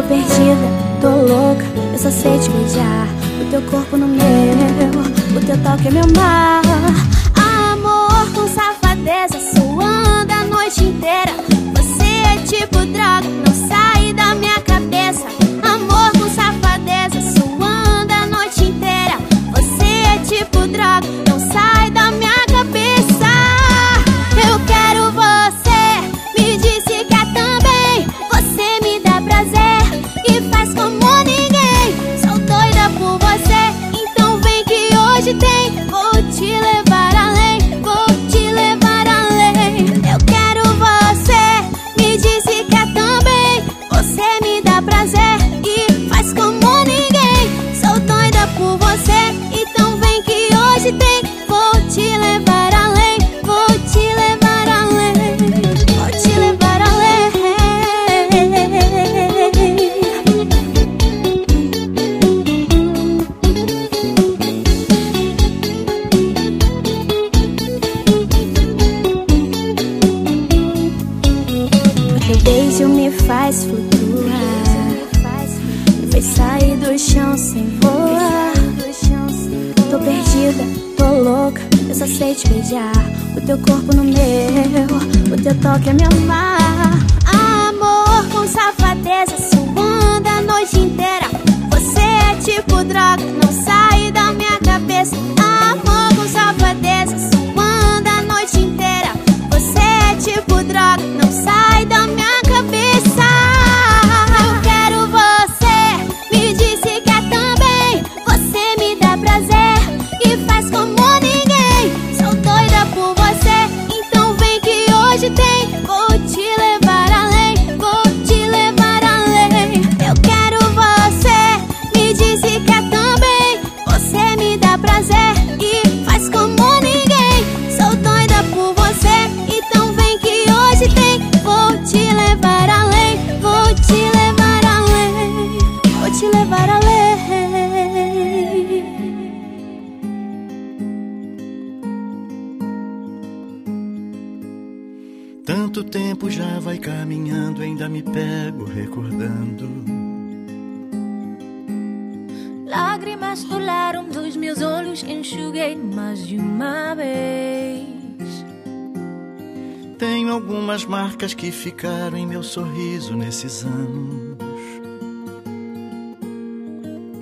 perdida, tô louca, eu só sei te beijar. O teu corpo no meu, o teu toque é meu mar. Amor com safadeza, suando a noite inteira. Você é tipo droga, não sai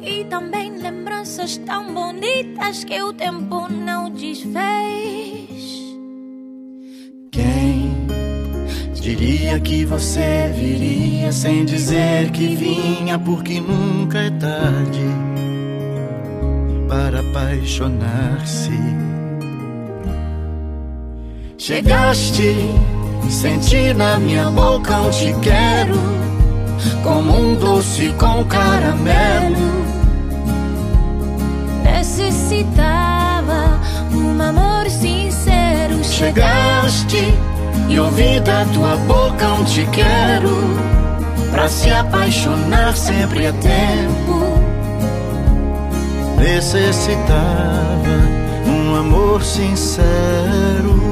E também lembranças tão bonitas que o tempo não desfez. Quem diria que você viria sem dizer que vinha, porque nunca é tarde para apaixonar-se. Chegaste, senti na minha boca um te quero, como um doce com caramelo. Necessitava um amor sincero. Chegaste e ouvi da tua boca um te quero, pra se apaixonar sempre é tempo. Necessitava um amor sincero.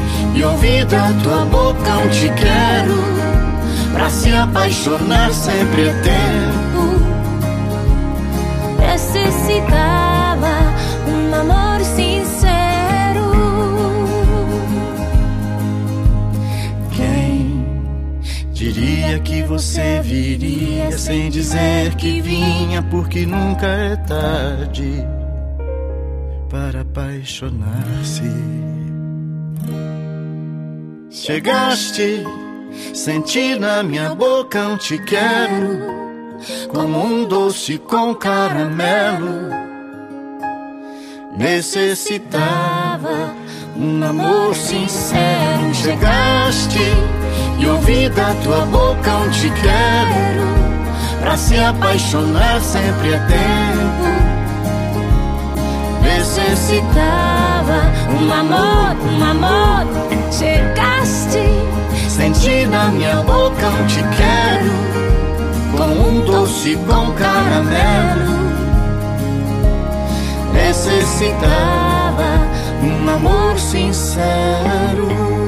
e ouvi da tua boca um te quero, apaixonar sempre é tempo. Necessitava um amor sincero. Quem diria que você viria sem dizer que vinha, porque nunca é tarde para apaixonar-se. Chegaste, senti na minha boca um te quero, como um doce com caramelo. Necessitava um amor sincero. Chegaste e ouvi da tua boca um te quero, pra se apaixonar sempre é tempo necessitava um amor, um amor. Chegaste, senti na minha boca um te quero, com um doce com caramelo. Necessitava um amor sincero.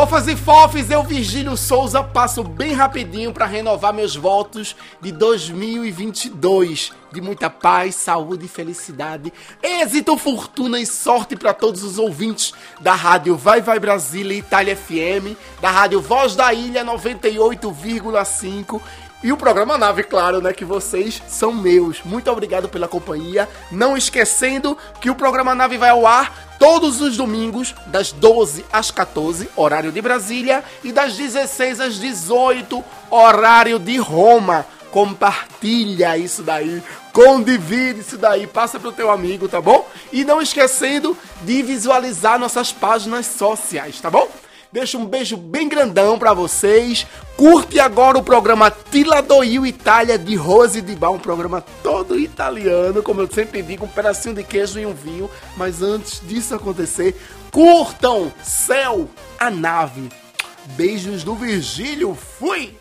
Fofas e fofes, eu Virgílio Souza passo bem rapidinho para renovar meus votos de 2022. De muita paz, saúde e felicidade, êxito, fortuna e sorte para todos os ouvintes da Rádio Vai Vai Brasília Itália FM, da Rádio Voz da Ilha 98,5 e o programa Nave, claro, né? Que vocês são meus. Muito obrigado pela companhia. Não esquecendo que o programa Nave vai ao ar todos os domingos, das 12 às 14, horário de Brasília, e das 16 às 18, horário de Roma. Compartilha isso daí, condivide isso daí, passa pro teu amigo, tá bom? E não esquecendo de visualizar nossas páginas sociais, tá bom? Deixa um beijo bem grandão para vocês. Curte agora o programa Tila do Rio Itália de Rose de Bar, um programa todo italiano, como eu sempre digo, um pedacinho de queijo e um vinho. Mas antes disso acontecer, curtam Céu, a nave. Beijos do Virgílio, fui!